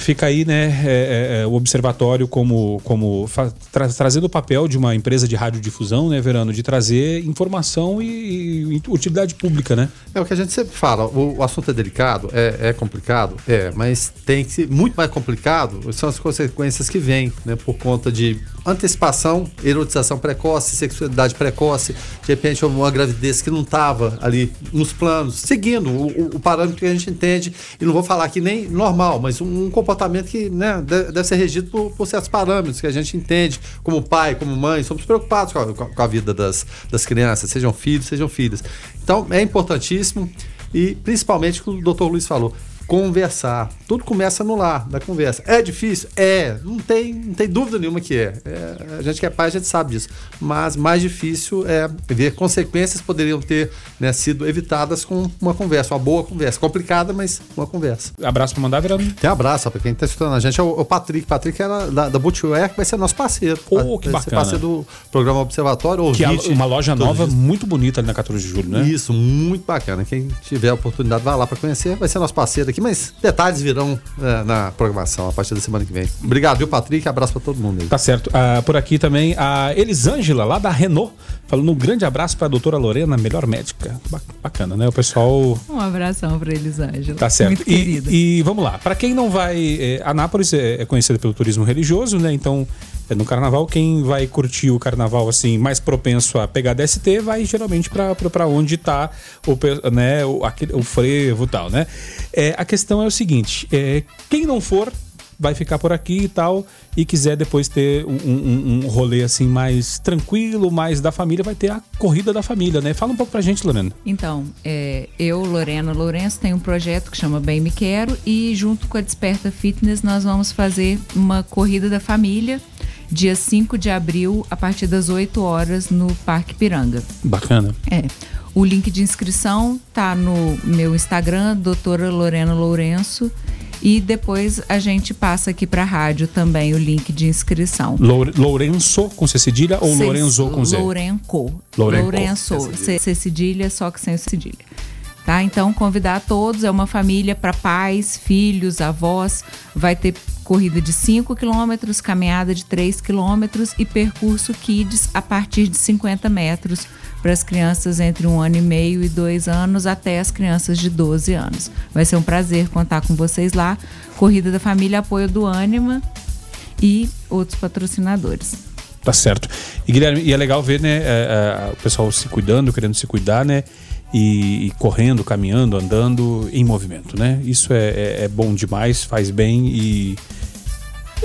Fica aí, né, é, é, é, o observatório como, como tra- trazendo o papel de uma empresa de radiodifusão, né, Verano, de trazer informação e, e utilidade pública, né? É o que a gente sempre fala, o, o assunto é delicado, é, é complicado, é, mas tem que ser muito mais complicado, são as consequências que vêm, né, por conta de antecipação, erotização precoce, sexualidade precoce, de repente uma gravidez que não estava ali nos planos, seguindo o, o- parâmetro que a gente entende, e não vou falar aqui nem normal, mas um, um comportamento que né, de- deve ser regido por, por certos parâmetros que a gente entende como pai, como mãe, somos preocupados com a, com a- com a vida das, das crianças, sejam filhos, sejam filhas. Então é importantíssimo e principalmente o que o doutor Luiz falou. Conversar. Tudo começa no lar, da conversa. É difícil? É. Não tem, não tem dúvida nenhuma que é. É, A gente que é pai, a gente sabe disso. Mas mais difícil é ver consequências que poderiam ter né, sido evitadas com uma conversa, uma boa conversa. Complicada, mas uma conversa. Abraço para mandar, Verano. Tem abraço para quem está escutando a gente. É o, o Patrick. Patrick era da, da Bootwear, que vai ser nosso parceiro. Oh, que vai ser bacana. parceiro do programa Observatório. Que é ouvinte uma loja nova os- muito bonita ali na 14 de julho, né? Isso, muito bacana. Quem tiver a oportunidade, vai lá para conhecer. Vai ser nosso parceiro aqui, mas detalhes virão é, na programação a partir da semana que vem. Obrigado, viu, Patrick? Abraço para todo mundo aí. Tá certo. Ah, por aqui também a Elisângela, lá da Renault, falando um grande abraço para a doutora Lorena, melhor médica. Ba- Bacana, né? O pessoal Um abração para Elisângela. Tá certo. Muito querida. E, e vamos lá. Para quem não vai. É, Anápolis é, é conhecida pelo turismo religioso, né? Então, no carnaval, quem vai curtir o carnaval assim, mais propenso a pegar DST, vai geralmente para onde tá o, né, o, aquele, o frevo e tal, né? É, a questão é o seguinte: é, quem não for. Vai ficar por aqui e tal, e quiser depois ter um, um, um rolê assim mais tranquilo, mais da família, vai ter a corrida da família, né? Fala um pouco pra gente, Lorena. Então, é, eu, Lorena Lourenço, tenho um projeto que chama Bem Me Quero e junto com a Desperta Fitness nós vamos fazer uma corrida da família dia 5 de abril a partir das 8 horas no Parque Piranga. Bacana. É. O link de inscrição tá no meu Instagram, doutora Lorena Lourenço. E depois a gente passa aqui para a rádio também o link de inscrição. Loure- Lourenço com C cedilha ou Sem- Lorenzo com Z? Lourenco. Lourenco. Lourenço. C, C cedilha, só que sem cedilha. Tá? Então, convidar todos. É uma família para pais, filhos, avós. Vai ter corrida de 5 quilômetros, caminhada de 3 quilômetros e percurso kids a partir de 50 metros para as crianças entre um ano e meio e dois anos até as crianças de 12 anos. Vai ser um prazer contar com vocês lá. Corrida da Família, apoio do Ânima e outros patrocinadores. Tá certo. E Guilherme, e é legal ver, né, é, é, o pessoal se cuidando, querendo se cuidar, né? E, e correndo, caminhando, andando em movimento, né? Isso é, é- é bom demais, faz bem e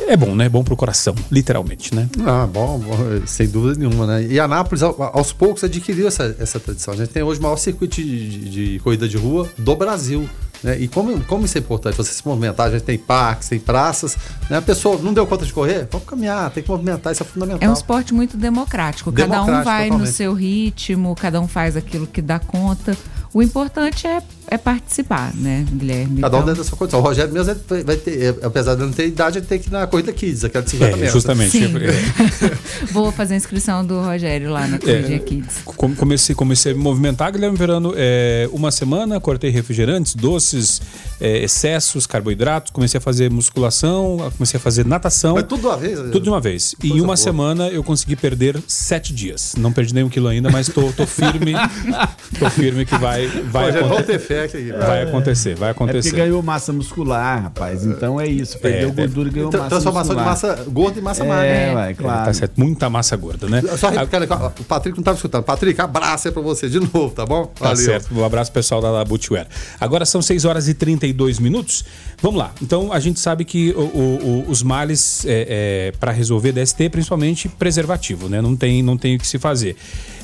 é bom, né? Bom pro coração, literalmente, né? Ah, bom, bom, sem dúvida nenhuma, né? E Anápolis, ao- aos poucos, adquiriu essa, essa tradição. A gente tem hoje o maior circuito de, de- de corrida de rua do Brasil. Né? E como, como isso é importante, você se movimentar, a gente tem parques, tem praças, né? a pessoa não deu conta de correr, vamos caminhar, tem que movimentar, isso é fundamental. É um esporte muito democrático. Cada um vai no totalmente. seu ritmo, cada um faz aquilo que dá conta. O importante é, é participar, né, Guilherme? Cada um Então, dentro da sua condição. O Rogério mesmo vai- vai ter, é, apesar de não ter idade, ele tem que ir na corrida Kids, aquela de 50 É, metros. justamente. Sim. É, Vou fazer a inscrição do Rogério lá na Corrida Kids. Com- Comecei, comecei a me movimentar, Guilherme Verano, é, uma semana, cortei refrigerantes, doces, é, excessos, carboidratos, comecei a fazer musculação, comecei a fazer natação. Mas tudo de uma vez? Tudo de uma vez. E em uma boa. semana eu consegui perder sete dias. Não perdi nenhum quilo ainda, mas tô, tô firme. tô firme que vai, vai, Rogério, vamos aconte- ter fé aqui. vai acontecer, vai É porque acontecer. ganhou massa muscular, rapaz. Então é isso. Perdeu É, gordura e ganhou massa Transformação de muscular. massa gorda em massa É, magra. É, claro. tá certo. Muita massa gorda, né? Só ó, o Patrick não estava escutando. Patrick, abraço aí pra você de novo, tá bom? Tá certo. Um abraço pessoal da Bootwear. Agora são 6 horas e 32 minutos. Vamos lá. Então a gente sabe que o- o- os males é, para resolver DST, principalmente preservativo, né? Não tem, não tem o que se fazer.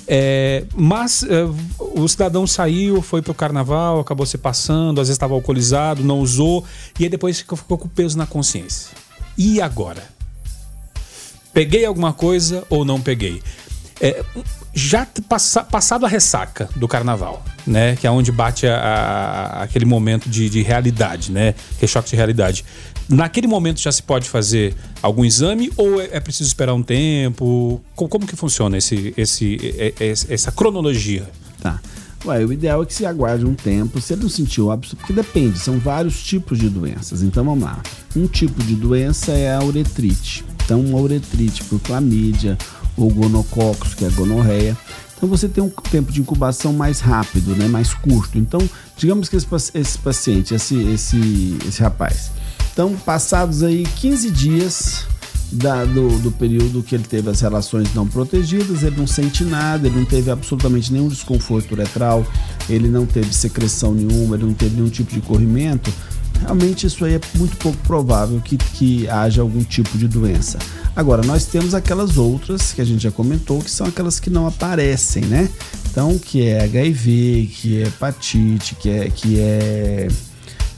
É, mas é, o cidadão saiu, foi pro carnaval, acabou se passando, às vezes estava alcoolizado, não usou, e aí depois ficou, ficou com peso na consciência. E agora? Peguei alguma coisa ou não peguei? É, já passa- passado a ressaca do carnaval, né? Que é onde bate a- a- aquele momento de, de realidade, né? Que é choque de realidade. Naquele momento já se pode fazer algum exame ou é, é preciso esperar um tempo? Co- Como, que funciona esse, esse, essa cronologia? Tá. Ué, o ideal é que se aguarde um tempo, se ele não sentiu óbito, porque depende, são vários tipos de doenças. Então vamos lá. Um tipo de doença é a uretrite. Então, uma uretrite por clamídia ou gonococos, que é a gonorreia. Então você tem um tempo de incubação mais rápido, né? mais curto. Então, digamos que esse, paci- esse paciente, esse, esse, esse rapaz. Então, passados aí 15 dias, da- do, do período que ele teve as relações não protegidas, ele não sente nada, ele não teve absolutamente nenhum desconforto uretral, ele não teve secreção nenhuma, ele não teve nenhum tipo de corrimento. Realmente isso aí é muito pouco provável que, que haja algum tipo de doença. Agora, nós temos aquelas outras que a gente já comentou, que são aquelas que não aparecem, né? Então, que é HIV, que é hepatite, que é, que é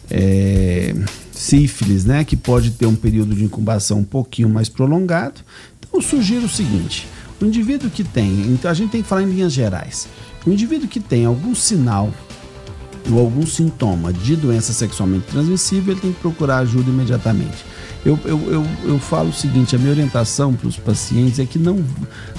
é, sífilis, né, que pode ter um período de incubação um pouquinho mais prolongado. Então, eu sugiro o seguinte: o indivíduo que tem, então a gente tem que falar em linhas gerais, o indivíduo que tem algum sinal ou algum sintoma de doença sexualmente transmissível, ele tem que procurar ajuda imediatamente. Eu, eu, eu, eu falo o seguinte: a minha orientação para os pacientes é que não,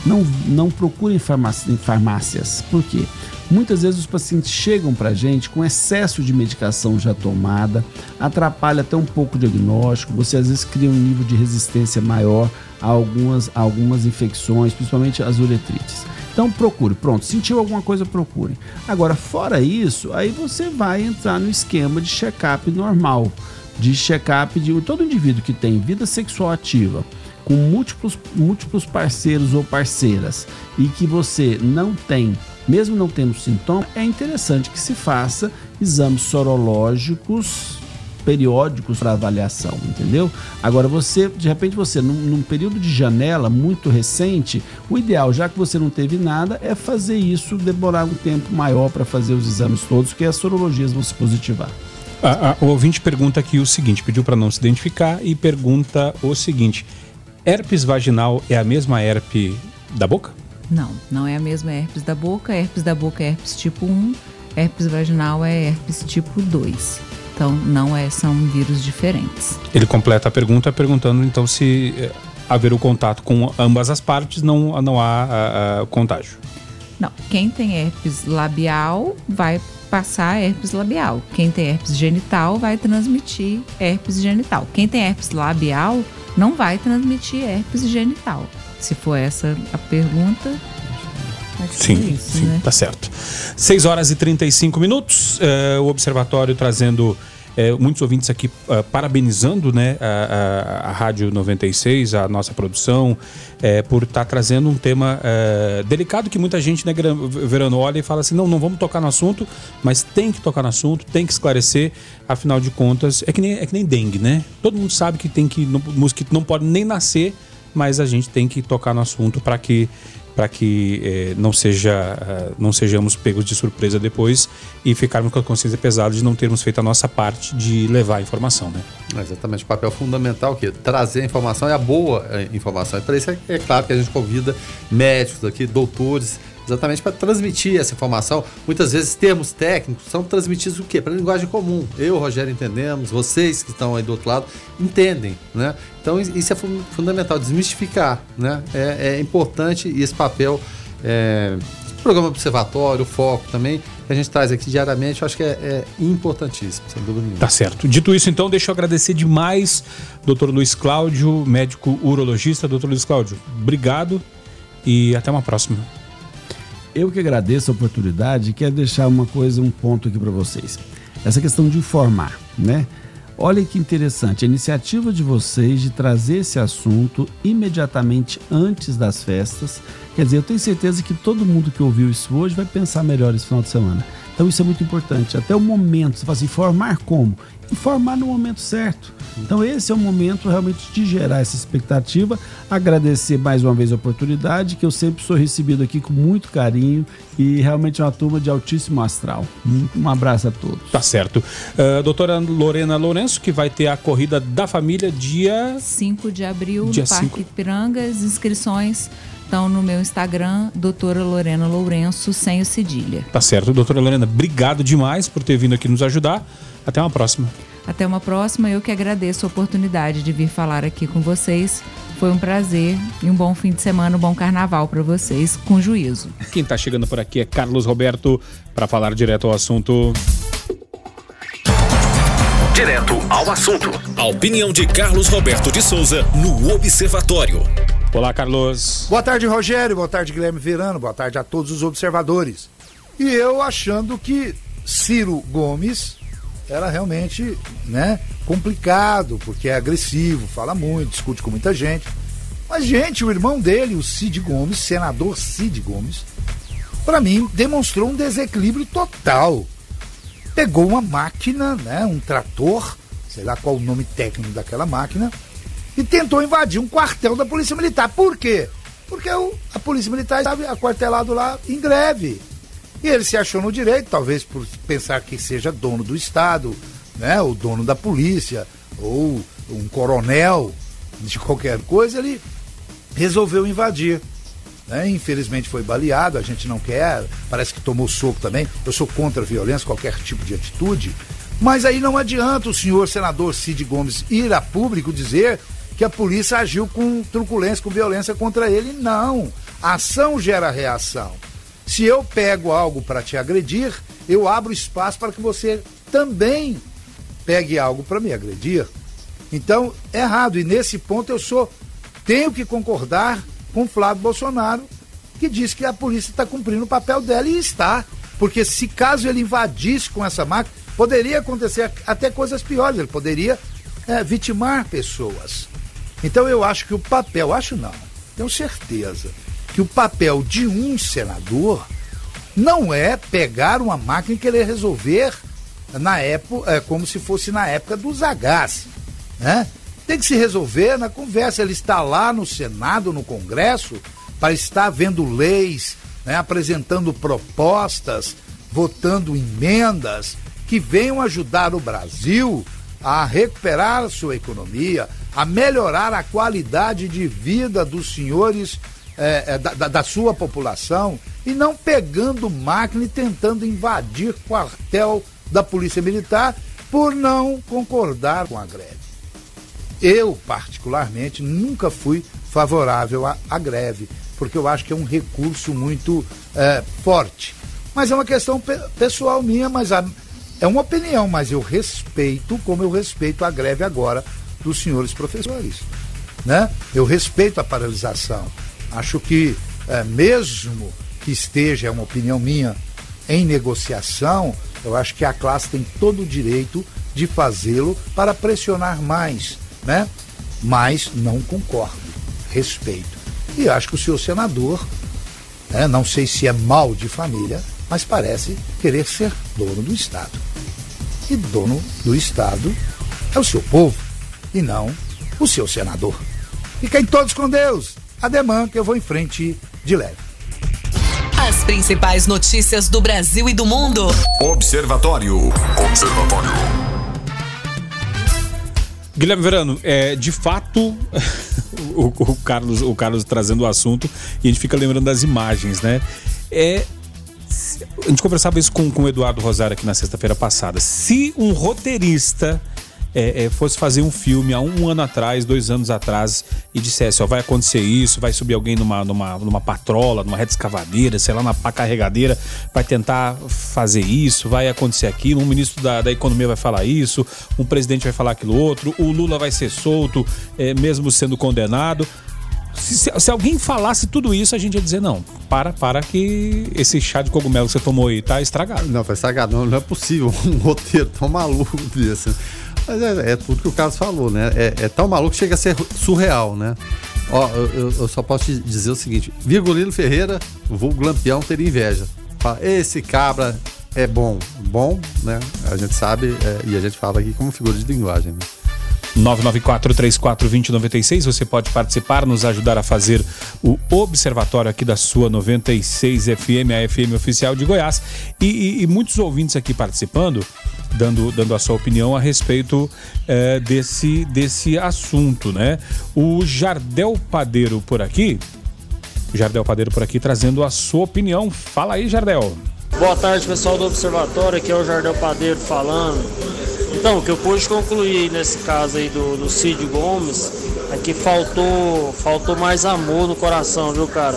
não, não procurem farmácia, em farmácias. Por quê? Muitas vezes os pacientes chegam para a gente com excesso de medicação já tomada, atrapalha até um pouco o diagnóstico, você às vezes cria um nível de resistência maior a algumas, a algumas infecções, principalmente as uretrites. Então procure, pronto, sentiu alguma coisa, procure. Agora, fora isso, aí você vai entrar no esquema de check-up normal, de check-up de todo indivíduo que tem vida sexual ativa, com múltiplos, múltiplos parceiros ou parceiras, e que você não tem, mesmo não tendo sintoma, é interessante que se faça exames sorológicos periódicos para avaliação, entendeu? Agora você, de repente você, num, num, período de janela muito recente, o ideal, já que você não teve nada, é fazer isso, demorar um tempo maior para fazer os exames todos, que as sorologias vão se positivar. A, a, o ouvinte pergunta aqui o seguinte, pediu para não se identificar e pergunta o seguinte: herpes vaginal é a mesma herpes da boca? Não, não é a mesma herpes da boca. Herpes da boca é herpes tipo 1, herpes vaginal é herpes tipo 2. Então, não é, são vírus diferentes. Ele completa a pergunta perguntando então se eh, haver o contato com ambas as partes não, não há a, a, contágio. Não, quem tem herpes labial vai passar herpes labial. Quem tem herpes genital vai transmitir herpes genital. Quem tem herpes labial não vai transmitir herpes genital. Se for essa a pergunta, Sim, isso, sim, né? tá certo. 6 horas e 35 minutos. Uh, o Observatório trazendo uh, muitos ouvintes aqui uh, parabenizando né, a, a, a, Rádio 96, a nossa produção, eh, por estar tá trazendo um tema eh, delicado que muita gente, né, Verano, olha e fala assim: não, não vamos tocar no assunto, mas tem que tocar no assunto, tem que esclarecer, afinal de contas, é que nem, é que nem dengue, né? Todo mundo sabe que tem que. Mosquito não pode nem nascer, mas a gente tem que tocar no assunto para que para que eh, não, seja, uh, não sejamos pegos de surpresa depois e ficarmos com a consciência pesada de não termos feito a nossa parte de levar a informação. Né? Exatamente, o papel fundamental que trazer a informação é a boa eh, informação. E para isso é, é claro que a gente convida médicos aqui, doutores, exatamente para transmitir essa informação. Muitas vezes termos técnicos são transmitidos o quê? Para linguagem comum. Eu, Rogério, entendemos, vocês que estão aí do outro lado entendem, né? Então isso é fundamental, desmistificar, né? É, é importante e esse papel, é, programa observatório, foco também, que a gente traz aqui diariamente, eu acho que é, é, importantíssimo, sem dúvida nenhuma. Tá certo. Dito isso, então, deixa eu agradecer demais, doutor Luiz Cláudio, médico urologista. Doutor Luiz Cláudio, obrigado e até uma próxima. Eu que agradeço a oportunidade e quero deixar uma coisa, um ponto aqui para vocês. Essa questão de informar, né? Olha que interessante, a iniciativa de vocês de trazer esse assunto imediatamente antes das festas. Quer dizer, eu tenho certeza que todo mundo que ouviu isso hoje vai pensar melhor esse final de semana. Então isso é muito importante. Até o momento, você fala assim, informar como? Informar no momento certo. Então esse é o momento realmente de gerar essa expectativa. Agradecer mais uma vez a oportunidade, que eu sempre sou recebido aqui com muito carinho e realmente é uma turma de altíssimo astral. Um abraço a todos. Tá certo. Uh, doutora Lorena Lourenço, que vai ter a corrida da família dia 5 de abril dia no Parque cinco. Pirangas, inscrições estão no meu Instagram, doutora Lorena Lourenço, sem o cedilha. Tá certo. Doutora Lorena, obrigado demais por ter vindo aqui nos ajudar. Até uma próxima. Até uma próxima. Eu que agradeço a oportunidade de vir falar aqui com vocês. Foi um prazer e um bom fim de semana, um bom carnaval para vocês, com juízo. Quem está chegando por aqui é Carlos Roberto para falar direto ao assunto. Direto ao assunto. A opinião de Carlos Roberto de Souza no Observatório. Olá, Carlos. Boa tarde, Rogério. Boa tarde, Guilherme Verano. Boa tarde a todos os observadores. E eu achando que Ciro Gomes era realmente, né, complicado, porque é agressivo, fala muito, discute com muita gente. Mas, gente, o irmão dele, o Cid Gomes, senador Cid Gomes, para mim demonstrou um desequilíbrio total. Pegou uma máquina, né, um trator, sei lá qual o nome técnico daquela máquina, e tentou invadir um quartel da Polícia Militar. Por quê? Porque o, a Polícia Militar estava aquartelado lá em greve. E ele se achou no direito, talvez por pensar que seja dono do Estado, né, o dono da polícia, ou um coronel de qualquer coisa, ele resolveu invadir. Né? Infelizmente foi baleado, a gente não quer, parece que tomou soco também. Eu sou contra a violência, qualquer tipo de atitude. Mas aí não adianta o senhor senador Cid Gomes ir a público dizer que a polícia agiu com truculência, com violência contra ele. Não. ação gera reação. Se eu pego algo para te agredir, eu abro espaço para que você também pegue algo para me agredir. Então, é errado. E nesse ponto eu sou tenho que concordar com Flávio Bolsonaro, que diz que a polícia está cumprindo o papel dela e está. Porque se caso ele invadisse com essa máquina, poderia acontecer até coisas piores. Ele poderia é, vitimar pessoas. Então eu acho que o papel, acho não, tenho certeza, que o papel de um senador não é pegar uma máquina e querer resolver na época, é, como se fosse na época do Zagás, né? Tem que se resolver na conversa. Ele está lá no Senado, no Congresso, para estar vendo leis, né, apresentando propostas, votando emendas que venham ajudar o Brasil a recuperar a sua economia, a melhorar a qualidade de vida dos senhores é, da, da, sua população e não pegando máquina e tentando invadir quartel da Polícia Militar por não concordar com a greve. Eu, particularmente, nunca fui favorável à, à greve, porque eu acho que é um recurso muito é, forte. Mas é uma questão pe pessoal minha, mas a, é uma opinião, mas eu respeito como eu respeito a greve agora dos senhores professores. Né? Eu respeito a paralisação. Acho que, é, mesmo que esteja, é uma opinião minha, em negociação, eu acho que a classe tem todo o direito de fazê-lo para pressionar mais, né? Mas não concordo, respeito. E acho que o senhor senador, né, não sei se é mal de família, mas parece querer ser dono do Estado. E dono do Estado é o seu povo e não o seu senador. Fiquem todos com Deus. Ademã que eu vou em frente de leve. As principais notícias do Brasil e do mundo. Observatório. Observatório. Guilherme Verano, é, de fato, o, o Carlos, o Carlos trazendo o assunto e a gente fica lembrando das imagens, né? É, a gente conversava isso com, com o Eduardo Rosário aqui na sexta-feira passada. Se um roteirista é, é, fosse fazer um filme há um ano atrás, dois anos atrás, e dissesse, ó, vai acontecer isso, vai subir alguém numa, numa, numa patrola, numa reta escavadeira, sei lá, na pá carregadeira, vai tentar fazer isso, vai acontecer aquilo, um ministro da, da economia vai falar isso, um presidente vai falar aquilo outro, o Lula vai ser solto, é, mesmo sendo condenado. Se, se, se, alguém falasse tudo isso, a gente ia dizer, não, para, para que esse chá de cogumelo que você tomou aí tá estragado. Não, tá estragado, não, não é possível um roteiro tão maluco desse. Mas é, é, tudo que o Carlos falou, né? É, é, tão maluco que chega a ser surreal, né? Ó, eu, eu só posso te dizer o seguinte: Virgulino Ferreira, vulgo Lampião, teria inveja. Esse cabra é bom. Bom, né? A gente sabe é, e a gente fala aqui como figura de linguagem. Né? 994-34-2096. Você pode participar, nos ajudar a fazer o observatório aqui da sua 96 FM, a FM oficial de Goiás. E, e, e muitos ouvintes aqui participando, dando, dando a sua opinião a respeito é, desse, desse assunto, né? O Jardel Padeiro por aqui. Jardel Padeiro por aqui trazendo a sua opinião. Fala aí, Jardel. Boa tarde, pessoal do Observatório. Aqui é o Jardel Padeiro falando. Então, o que eu pude concluir nesse caso aí do, do Cid Gomes é que faltou, faltou mais amor no coração, viu, cara?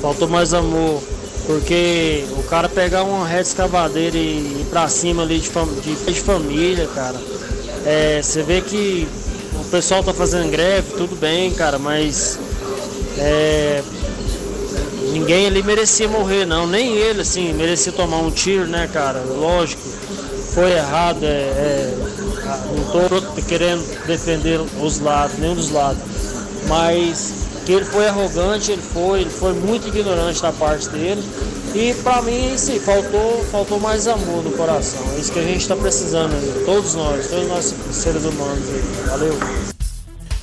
Faltou mais amor. Porque o cara pegar uma reta escavadeira e ir pra cima ali de, de, de família, cara. É, você vê que o pessoal tá fazendo greve, tudo bem, cara, mas é, ninguém ali merecia morrer, não. Nem ele, assim, merecia tomar um tiro, né, cara? Lógico foi errado, é, é, não querendo defender os lados, nenhum dos lados, mas que ele foi arrogante, ele foi, ele foi muito ignorante da parte dele. E para mim, sim, faltou, faltou mais amor no coração. É isso que a gente está precisando, todos nós, todos nós seres humanos. Valeu.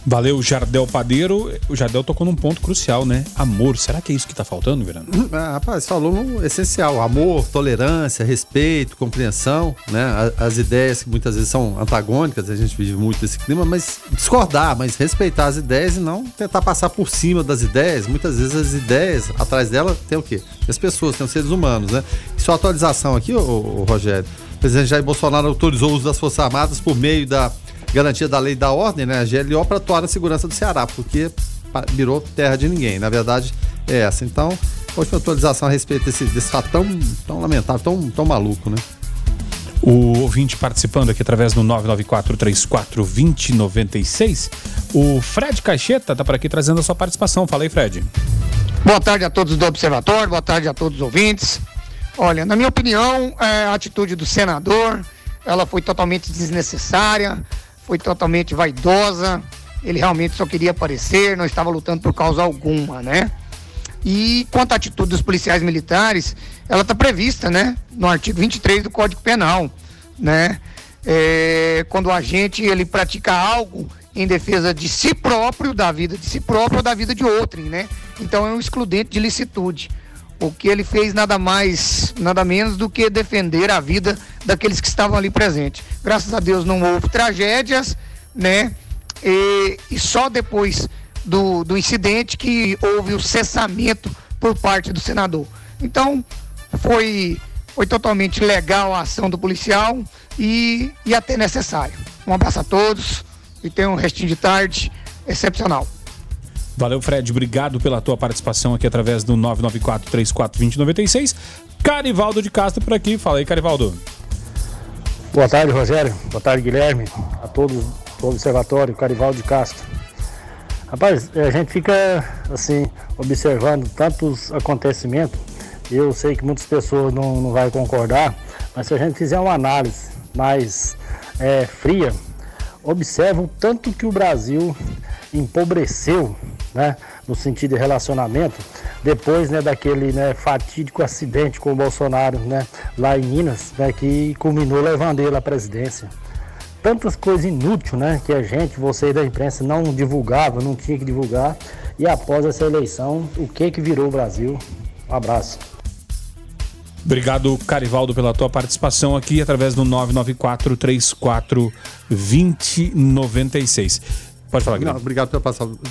Valeu, Jardel Padeiro. O Jardel tocou num ponto crucial, né? Amor. Será que é isso que tá faltando, Virando? Ah, rapaz, falou no essencial. Amor, tolerância, respeito, compreensão, né? As ideias que muitas vezes são antagônicas, a gente vive muito esse clima, mas discordar, mas respeitar as ideias e não tentar passar por cima das ideias. Muitas vezes as ideias, atrás dela, tem o quê? As pessoas, tem os seres humanos, né? E sua atualização aqui, ô, Rogério, o presidente Jair Bolsonaro autorizou o uso das Forças Armadas por meio da garantia da lei da ordem, né, a GLO, para atuar na segurança do Ceará, porque virou terra de ninguém. Na verdade, é essa. Então, última atualização a respeito desse, desse fato tão, tão lamentável, tão, tão maluco, né? O ouvinte participando aqui através do 994-34-2096. O Fred Caixeta está por aqui trazendo a sua participação. Fala aí, Fred. Boa tarde a todos do Observatório, boa tarde a todos os ouvintes. Olha, na minha opinião, é, a atitude do senador, ela foi totalmente desnecessária foi totalmente vaidosa, ele realmente só queria aparecer, não estava lutando por causa alguma, né? E quanto à atitude dos policiais militares, ela está prevista, né, no artigo 23 do Código Penal, né? É, quando o agente ele pratica algo em defesa de si próprio, da vida de si próprio ou da vida de outrem, né? Então é um excludente de licitude. O que ele fez nada mais, nada menos do que defender a vida daqueles que estavam ali presentes. Graças a Deus não houve tragédias, né? E, e só depois do, do incidente que houve o cessamento por parte do senador. Então, foi, foi totalmente legal a ação do policial e, e até necessário. Um abraço a todos e tenham um restinho de tarde excepcional. Valeu, Fred. Obrigado pela tua participação aqui através do 994-34-2096. Carivaldo de Castro por aqui. Fala aí, Carivaldo. Boa tarde, Rogério. Boa tarde, Guilherme. A todos do Observatório, Carivaldo de Castro. Rapaz, a gente fica assim, observando tantos acontecimentos. Eu sei que muitas pessoas não, não vão concordar, mas se a gente fizer uma análise mais é, fria, observa o tanto que o Brasil empobreceu né, no sentido de relacionamento, depois né, daquele né, fatídico acidente com o Bolsonaro né, lá em Minas, né, que culminou levando ele à presidência. Tantas coisas inúteis né, que a gente, vocês da imprensa, não divulgava, não tinha que divulgar. E após essa eleição, o que, que virou o Brasil? Um abraço. Obrigado, Carivaldo, pela tua participação aqui através do 994 34 2096. Pode falar, Guilherme. Não, obrigado pela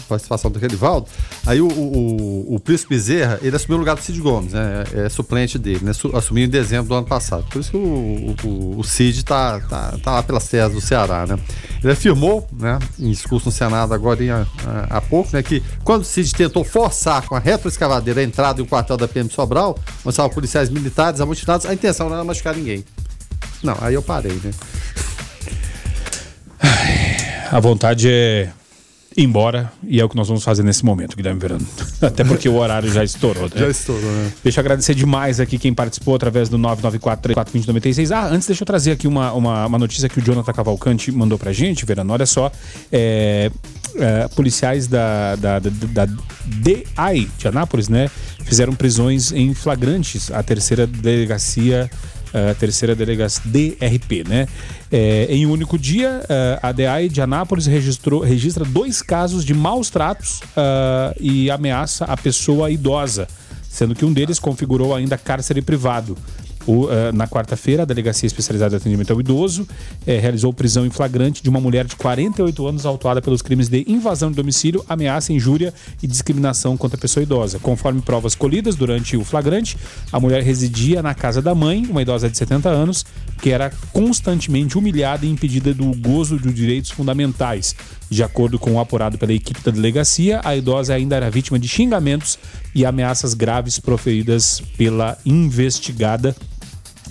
participação do Redivaldo. Aí o, o, o Príncipe Bezerra, ele assumiu o lugar do Cid Gomes, né? É, é suplente dele, né? Su- Assumiu em dezembro do ano passado. Por isso que o, o, o Cid tá, tá, tá lá pelas terras do Ceará, né? Ele afirmou, né, em discurso no Senado agora em, há, há pouco, né, que quando o Cid tentou forçar com a retroescavadeira a entrada em um quartel da PM Sobral, onde estavam policiais militares amotinados, a intenção não era machucar ninguém. Não, aí eu parei, né? A vontade é ir embora e é o que nós vamos fazer nesse momento, Guilherme Verano. Até porque o horário já estourou, né? Já estourou, né? Deixa eu agradecer demais aqui quem participou através do 994-342096. Ah, antes deixa eu trazer aqui uma, uma, uma notícia que o Jonathan Cavalcante mandou pra gente, Verano. Olha só, é, é, policiais da, da, da, da DI de Anápolis, né, fizeram prisões em flagrantes a terceira delegacia a terceira delegacia DRP, né? É, em um único dia, eh, a DAI de Anápolis registrou, registra dois casos de maus tratos ah, e ameaça à pessoa idosa, sendo que um deles configurou ainda cárcere privado. O, eh, na quarta-feira, a Delegacia Especializada de Atendimento ao Idoso eh, realizou prisão em flagrante de uma mulher de 48 anos autuada pelos crimes de invasão de domicílio, ameaça, injúria e discriminação contra a pessoa idosa. Conforme provas colhidas durante o flagrante, a mulher residia na casa da mãe, uma idosa de 70 anos, que era constantemente humilhada e impedida do gozo de direitos fundamentais. De acordo com o apurado pela equipe da delegacia, a idosa ainda era vítima de xingamentos e ameaças graves proferidas pela investigada.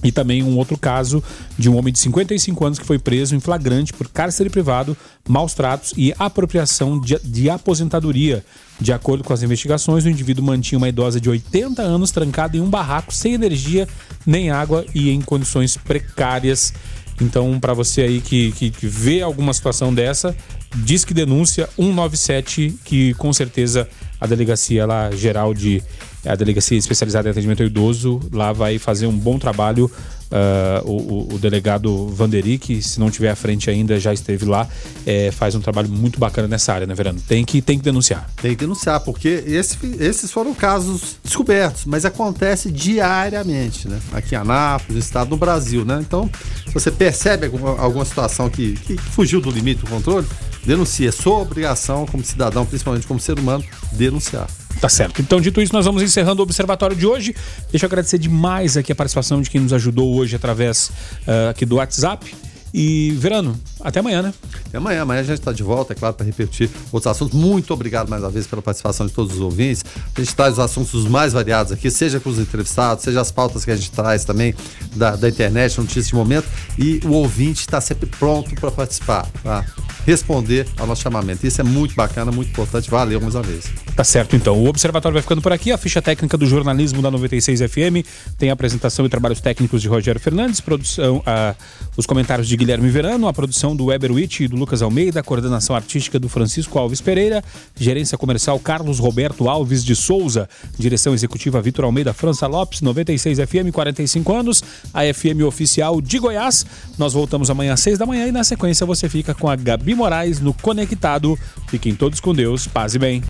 E também um outro caso de um homem de 55 anos que foi preso em flagrante por cárcere privado, maus tratos e apropriação de, de aposentadoria. De acordo com as investigações, o indivíduo mantinha uma idosa de 80 anos trancada em um barraco sem energia nem água e em condições precárias. Então, para você aí que, que, que vê alguma situação dessa, diz que denúncia 197, que com certeza a delegacia lá geral de a delegacia especializada em atendimento ao idoso lá vai fazer um bom trabalho. Ah, o, o- delegado Vanderi, que se não tiver à frente ainda, já esteve lá, eh, faz um trabalho muito bacana nessa área, né, Verano? Tem que, tem que denunciar. Tem que denunciar, porque esse- esses foram casos descobertos, mas acontece diariamente, né? Aqui em Anápolis, no estado do Brasil, né? Então, se você percebe alguma, alguma situação que, que fugiu do limite do controle, denuncie. É sua obrigação como cidadão, principalmente como ser humano, denunciar. Tá certo. Então, dito isso, nós vamos encerrando o observatório de hoje. Deixa eu agradecer demais aqui a participação de quem nos ajudou hoje através ah, aqui do WhatsApp. E, Verano, até amanhã, né? Até amanhã, amanhã a gente está de volta, é claro, para repetir outros assuntos. Muito obrigado mais uma vez pela participação de todos os ouvintes. A gente traz os assuntos os mais variados aqui, seja com os entrevistados, seja as pautas que a gente traz também da, da internet, notícias de momento. E o ouvinte está sempre pronto para participar, para responder ao nosso chamamento. Isso é muito bacana, muito importante. Valeu mais uma vez. Tá certo, então. O Observatório vai ficando por aqui. A ficha técnica do jornalismo da 96 FM tem a apresentação e trabalhos técnicos de Rogério Fernandes, produção, ah, os comentários de Guilherme Verano, a produção do Weber Witt e do Lucas Almeida, a coordenação artística do Francisco Alves Pereira, gerência comercial Carlos Roberto Alves de Souza, direção executiva Vitor Almeida França Lopes, 96 FM, 45 anos, a FM oficial de Goiás. Nós voltamos amanhã às 6 da manhã e na sequência você fica com a Gabi Moraes no Conectado. Fiquem todos com Deus, paz e bem.